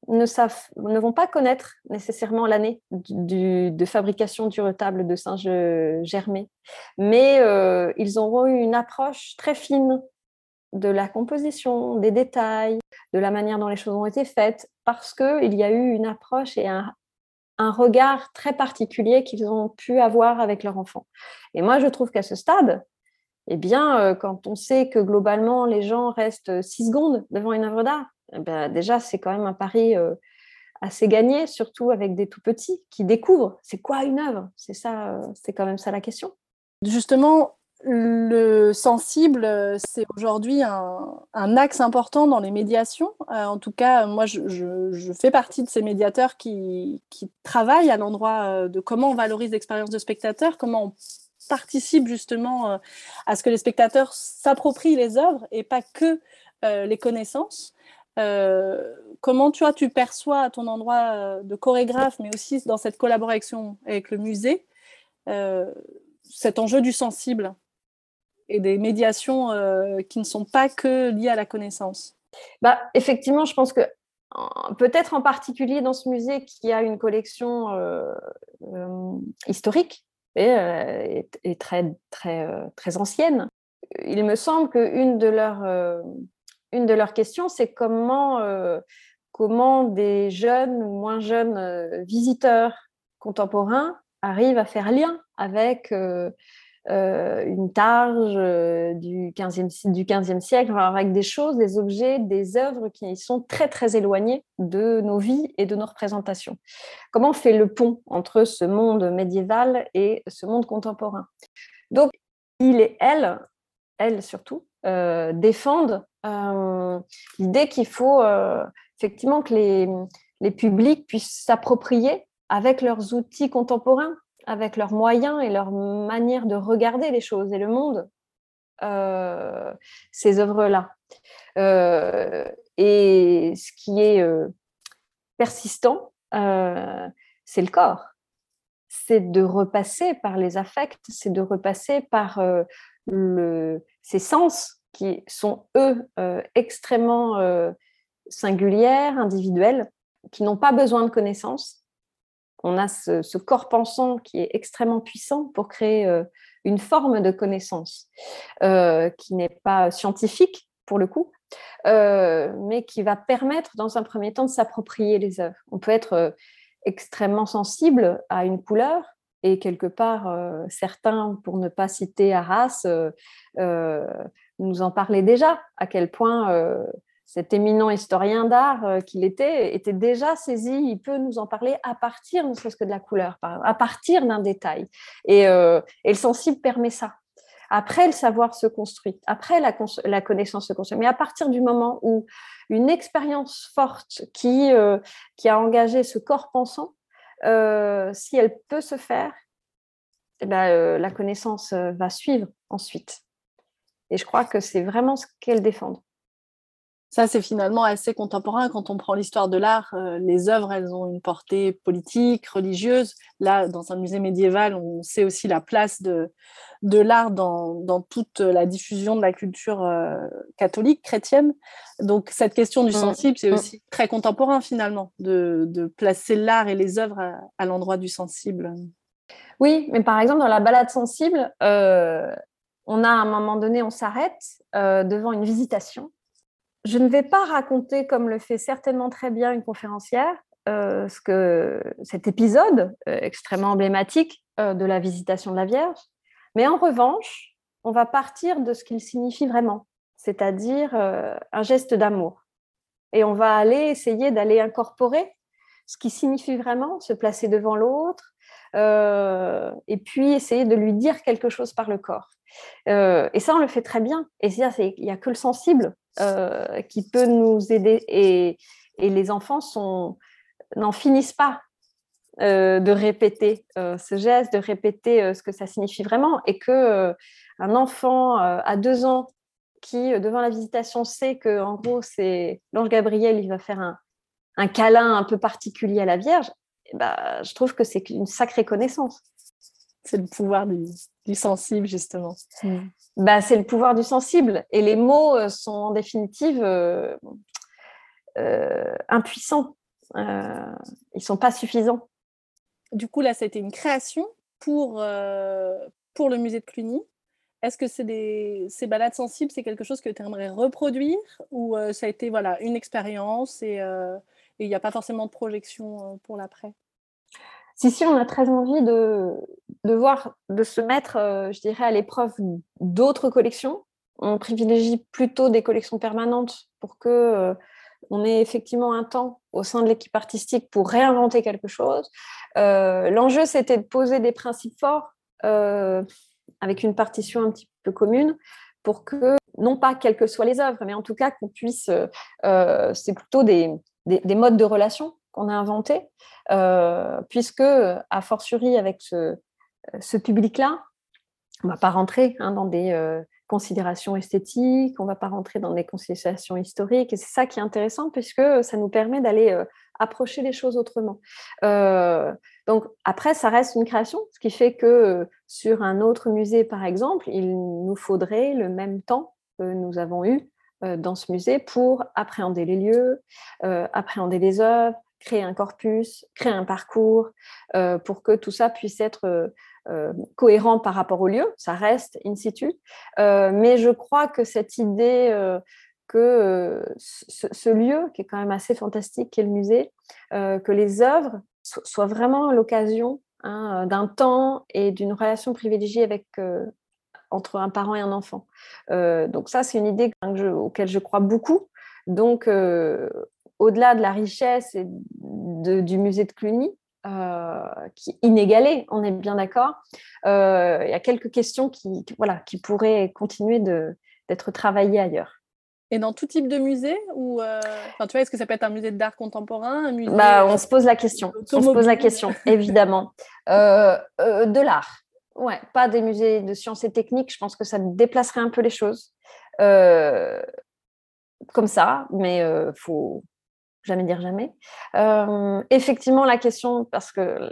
ne, savent, ne vont pas connaître nécessairement l'année de fabrication du retable de Saint-Germain, mais euh, ils auront eu une approche très fine de la composition, des détails, de la manière dont les choses ont été faites, parce qu'il y a eu une approche et un regard très particulier qu'ils ont pu avoir avec leur enfant. Et moi, je trouve qu'à ce stade, eh bien, euh, quand on sait que globalement, les gens restent six secondes devant une œuvre d'art, eh ben, déjà, c'est quand même un pari euh, assez gagné, surtout avec des tout petits qui découvrent c'est quoi une œuvre? C'est ça, euh, c'est quand même ça la question. Justement, le sensible, c'est aujourd'hui un, axe important dans les médiations. en tout cas, moi, je, fais partie de ces médiateurs qui, qui travaillent à l'endroit de comment on valorise l'expérience de spectateur, comment on participe justement euh, à ce que les spectateurs s'approprient les œuvres et pas que euh, les connaissances. Euh, comment tu, perçois à ton endroit de chorégraphe, mais aussi dans cette collaboration avec le musée, cet enjeu du sensible et des médiations qui ne sont pas que liées à la connaissance? Bah, Effectivement, je pense que peut-être en particulier dans ce musée qui a une collection historique, est, est, très, très, très ancienne. Il me semble qu'une de leurs une de leurs questions, c'est comment, comment des jeunes ou moins jeunes visiteurs contemporains arrivent à faire lien avec euh, une targe euh, du 15e, du 15e siècle, avec des choses, des objets, des œuvres qui sont très très éloignées de nos vies et de nos représentations. Comment on fait le pont entre ce monde médiéval et ce monde contemporain? Donc, il et elle, elle surtout, euh, défendent l'idée qu'il faut effectivement que les, les publics puissent s'approprier avec leurs outils contemporains avec leurs moyens et leur manière de regarder les choses et le monde, euh, ces œuvres-là. Euh, et ce qui est euh, persistant, c'est le corps. C'est de repasser par les affects, c'est de repasser par ces sens qui sont, eux, extrêmement singulières, individuels, qui n'ont pas besoin de connaissances, on a ce, corps pensant qui est extrêmement puissant pour créer euh, une forme de connaissance euh, qui n'est pas scientifique pour le coup, euh, mais qui va permettre dans un premier temps de s'approprier les œuvres. On peut être extrêmement sensible à une couleur et quelque part, certains, pour ne pas citer Arras, nous en parlaient déjà, à quel point cet éminent historien d'art euh, qu'il était, était déjà saisi, il peut nous en parler à partir, ne serait-ce que de la couleur, à partir d'un détail. Euh, et, le sensible permet ça. Après, le savoir se construit, après la, connaissance se construit. Mais à partir du moment où une expérience forte qui, euh, qui a engagé ce corps pensant, si elle peut se faire, eh ben, la connaissance va suivre ensuite. Et je crois que c'est vraiment ce qu'elle défend. Ça, c'est finalement assez contemporain. Quand on prend l'histoire de l'art, euh, les œuvres, elles ont une portée politique, religieuse. Là, dans un musée médiéval, on sait aussi la place de, de l'art dans, dans, toute la diffusion de la culture euh, catholique, chrétienne. Donc, cette question du mmh. sensible, c'est mmh. aussi très contemporain, finalement, de, de placer l'art et les œuvres à, l'endroit du sensible. Oui, mais par exemple, dans la balade sensible, euh, on a à un moment donné, on s'arrête devant une visitation je ne vais pas raconter, comme le fait certainement très bien une conférencière, euh, ce que, cet épisode euh, extrêmement emblématique euh, de la visitation de la Vierge, mais en revanche, on va partir de ce qu'il signifie vraiment, c'est-à-dire un geste d'amour. Et on va aller essayer d'aller incorporer ce qui signifie vraiment, se placer devant l'autre, et puis essayer de lui dire quelque chose par le corps. et ça, on le fait très bien. Et il n'y a que le sensible euh, qui peut nous aider. Et, les enfants n'en finissent pas euh, de répéter euh, ce geste, de répéter ce que ça signifie vraiment. Et que un enfant à deux ans qui, devant la visitation, sait que en gros, c'est l'ange Gabriel, il va faire un, un câlin un peu particulier à la Vierge, bah, je trouve que c'est une sacrée connaissance. C'est le pouvoir du, sensible, justement. Mm. Bah, c'est le pouvoir du sensible. Et les mots euh, sont en définitive euh, euh, impuissants. ils ne sont pas suffisants. Du coup, là, ça a été une création pour, pour le musée de Cluny. Est-ce que c'est des, ces balades sensibles, c'est quelque chose que tu aimerais reproduire ou ça a été voilà, une expérience et il n'y a pas forcément de projection pour l'après? Si, si, on a très envie de, voir, de se mettre, euh, je dirais, à l'épreuve d'autres collections. On privilégie plutôt des collections permanentes pour que euh, ait effectivement un temps au sein de l'équipe artistique pour réinventer quelque chose. Euh, l'enjeu, c'était de poser des principes forts avec une partition un petit peu commune pour que, non pas quelles que soient les œuvres, mais en tout cas qu'on puisse, c'est plutôt des, modes de relation qu'on a inventés, euh, puisque, a fortiori, avec ce, ce public-là, on ne va pas rentrer hein, dans des euh, considérations esthétiques, on ne va pas rentrer dans des considérations historiques, et c'est ça qui est intéressant, puisque ça nous permet d'aller euh, approcher les choses autrement. donc après, ça reste une création, ce qui fait que sur un autre musée, par exemple, il nous faudrait le même temps que nous avons eu dans ce musée pour appréhender les lieux, appréhender les œuvres, créer un corpus, créer un parcours, euh, pour que tout ça puisse être euh, cohérent par rapport au lieu, ça reste in situ. mais je crois que cette idée que ce, lieu, qui est quand même assez fantastique, qui est le musée, que les œuvres soient vraiment l'occasion hein, d'un temps et d'une relation privilégiée avec, entre un parent et un enfant. donc ça, c'est une idée auquel je crois beaucoup. Donc, au-delà de la richesse et du musée de Cluny, euh, qui est inégalé, on est bien d'accord. Euh, il y a quelques questions qui, voilà, qui pourraient continuer d'être travaillées ailleurs. Et dans tout type de musée ou euh, tu vois, est-ce que ça peut être un musée d'art contemporain, un musée bah, on se pose la question. On se pose la question, évidemment. de l'art. Ouais, pas des musées de sciences et techniques. Je pense que ça déplacerait un peu les choses. comme ça, mais il faut, jamais dire jamais. Euh, effectivement, la question, parce que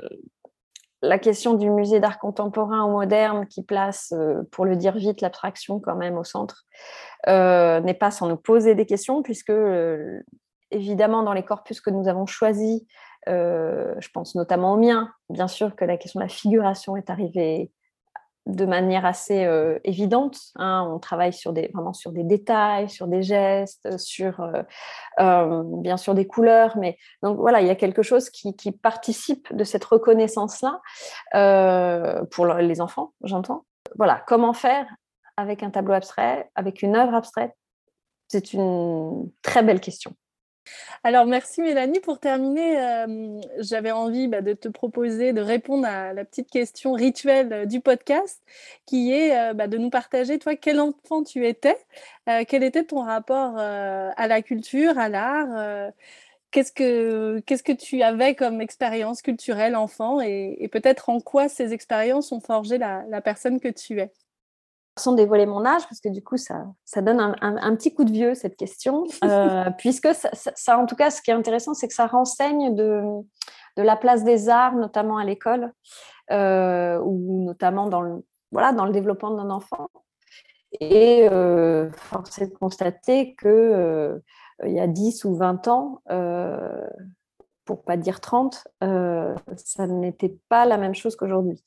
la question du musée d'art contemporain ou moderne qui place, euh, pour le dire vite, l'abstraction quand même au centre, euh, n'est pas sans nous poser des questions, puisque évidemment, dans les corpus que nous avons choisis, je pense notamment au mien, bien sûr que la question de la figuration est arrivée de manière assez euh, évidente. Hein. On travaille sur des, vraiment sur des détails, sur des gestes, sur euh, euh, bien sûr des couleurs. Mais donc voilà, il y a quelque chose qui, participe de cette reconnaissance-là pour les enfants, j'entends. Voilà, comment faire avec un tableau abstrait, avec une œuvre abstraite? C'est une très belle question. Alors, merci Mélanie. Pour terminer, euh, j'avais envie bah, de te proposer de répondre à la petite question rituelle euh, du podcast, qui est euh, bah, de nous partager, toi, quel enfant tu étais, quel était ton rapport à la culture, à l'art. Qu'est-ce que, qu'est-ce que tu avais comme expérience culturelle enfant et, peut-être en quoi ces expériences ont forgé la personne que tu es? Sans dévoiler mon âge, parce que du coup, ça, ça donne un, petit coup de vieux, cette question, euh, puisque ça, en tout cas, ce qui est intéressant, c'est que ça renseigne de, de la place des arts, notamment à l'école, euh, ou notamment dans le, voilà, dans le développement d'un enfant. Et euh, force est de constater que il y a 10 ou 20 ans, pour pas dire 30, ça n'était pas la même chose qu'aujourd'hui.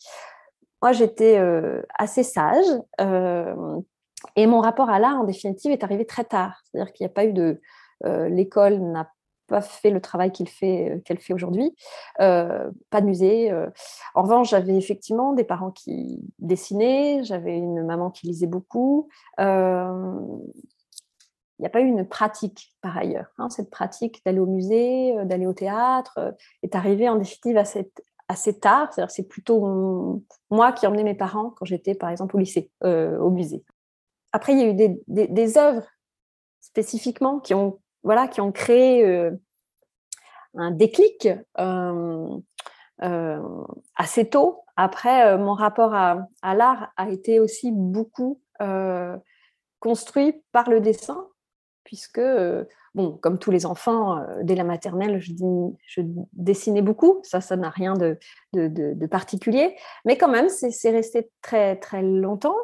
Moi, j'étais euh, assez sage euh, et mon rapport à l'art, en définitive, est arrivé très tard. C'est-à-dire qu'il n'y a pas eu de. Euh, l'école n'a pas fait le travail qu'elle fait aujourd'hui. pas de musée. En revanche, j'avais effectivement des parents qui dessinaient, j'avais une maman qui lisait beaucoup. Il n'y a pas eu une pratique par ailleurs. Hein. Cette pratique d'aller au musée, d'aller au théâtre, est arrivée en définitive cette, assez tard. C'est-à-dire c'est plutôt moi qui emmenais mes parents quand j'étais, par exemple, au lycée, euh, au musée. Après, il y a eu des, œuvres spécifiquement qui ont, voilà, qui ont créé euh, un déclic euh, assez tôt. Après, mon rapport à l'art a été aussi beaucoup construit par le dessin, puisque bon, comme tous les enfants, euh, dès la maternelle, je, dessinais beaucoup. Ça, ça n'a rien de, particulier. Mais quand même, c'est resté très, très longtemps,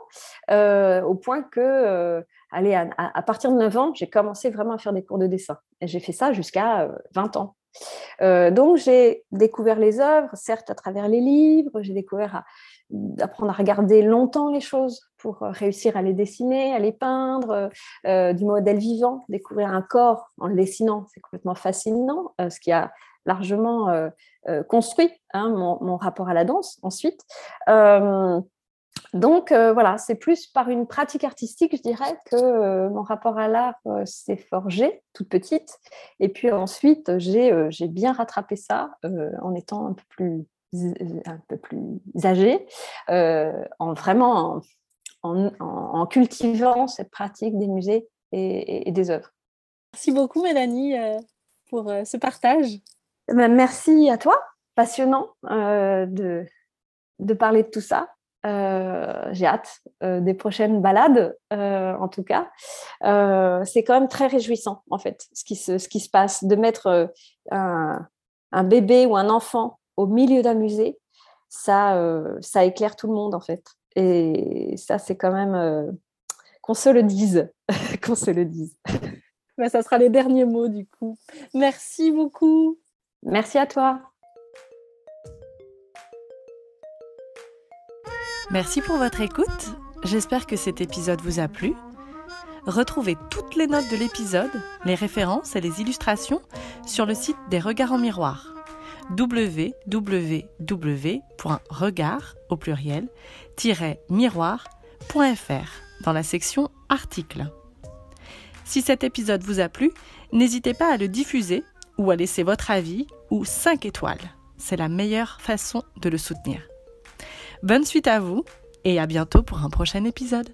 euh, au point que, euh, allez, à, partir de 9 ans, j'ai commencé vraiment à faire des cours de dessin. J'ai fait ça jusqu'à 20 ans. donc, j'ai découvert les œuvres, certes à travers les livres, j'ai découvert d'apprendre à regarder longtemps les choses pour euh, réussir à les dessiner, à les peindre, euh, euh, du modèle vivant, découvrir un corps en le dessinant, c'est complètement fascinant, ce qui a largement construit hein, mon, rapport à la danse ensuite. donc voilà, c'est plus par une pratique artistique, je dirais, que mon rapport à l'art s'est forgé toute petite. Et puis ensuite, j'ai bien rattrapé ça en étant un peu plus un peu plus âgés, euh, en vraiment en, cultivant cette pratique des musées et, des œuvres. Merci beaucoup Mélanie euh, pour euh, ce partage. Ben, merci à toi, passionnant de, de parler de tout ça. j'ai hâte des prochaines balades, en tout cas. c'est quand même très réjouissant, en fait, ce qui se, ce qui se passe, de mettre un, un, bébé ou un enfant au milieu d'un musée, ça, euh, ça éclaire tout le monde en fait. Et ça, c'est quand même euh, qu'on se le dise, qu'on se le dise. Ben, ça sera les derniers mots du coup. Merci beaucoup. Merci à toi. Merci pour votre écoute. J'espère que cet épisode vous a plu. Retrouvez toutes les notes de l'épisode, les références et les illustrations sur le site des Regards en miroir www.regard au pluriel miroir.fr dans la section articles. Si cet épisode vous a plu, n'hésitez pas à le diffuser ou à laisser votre avis ou 5 étoiles. C'est la meilleure façon de le soutenir. Bonne suite à vous et à bientôt pour un prochain épisode.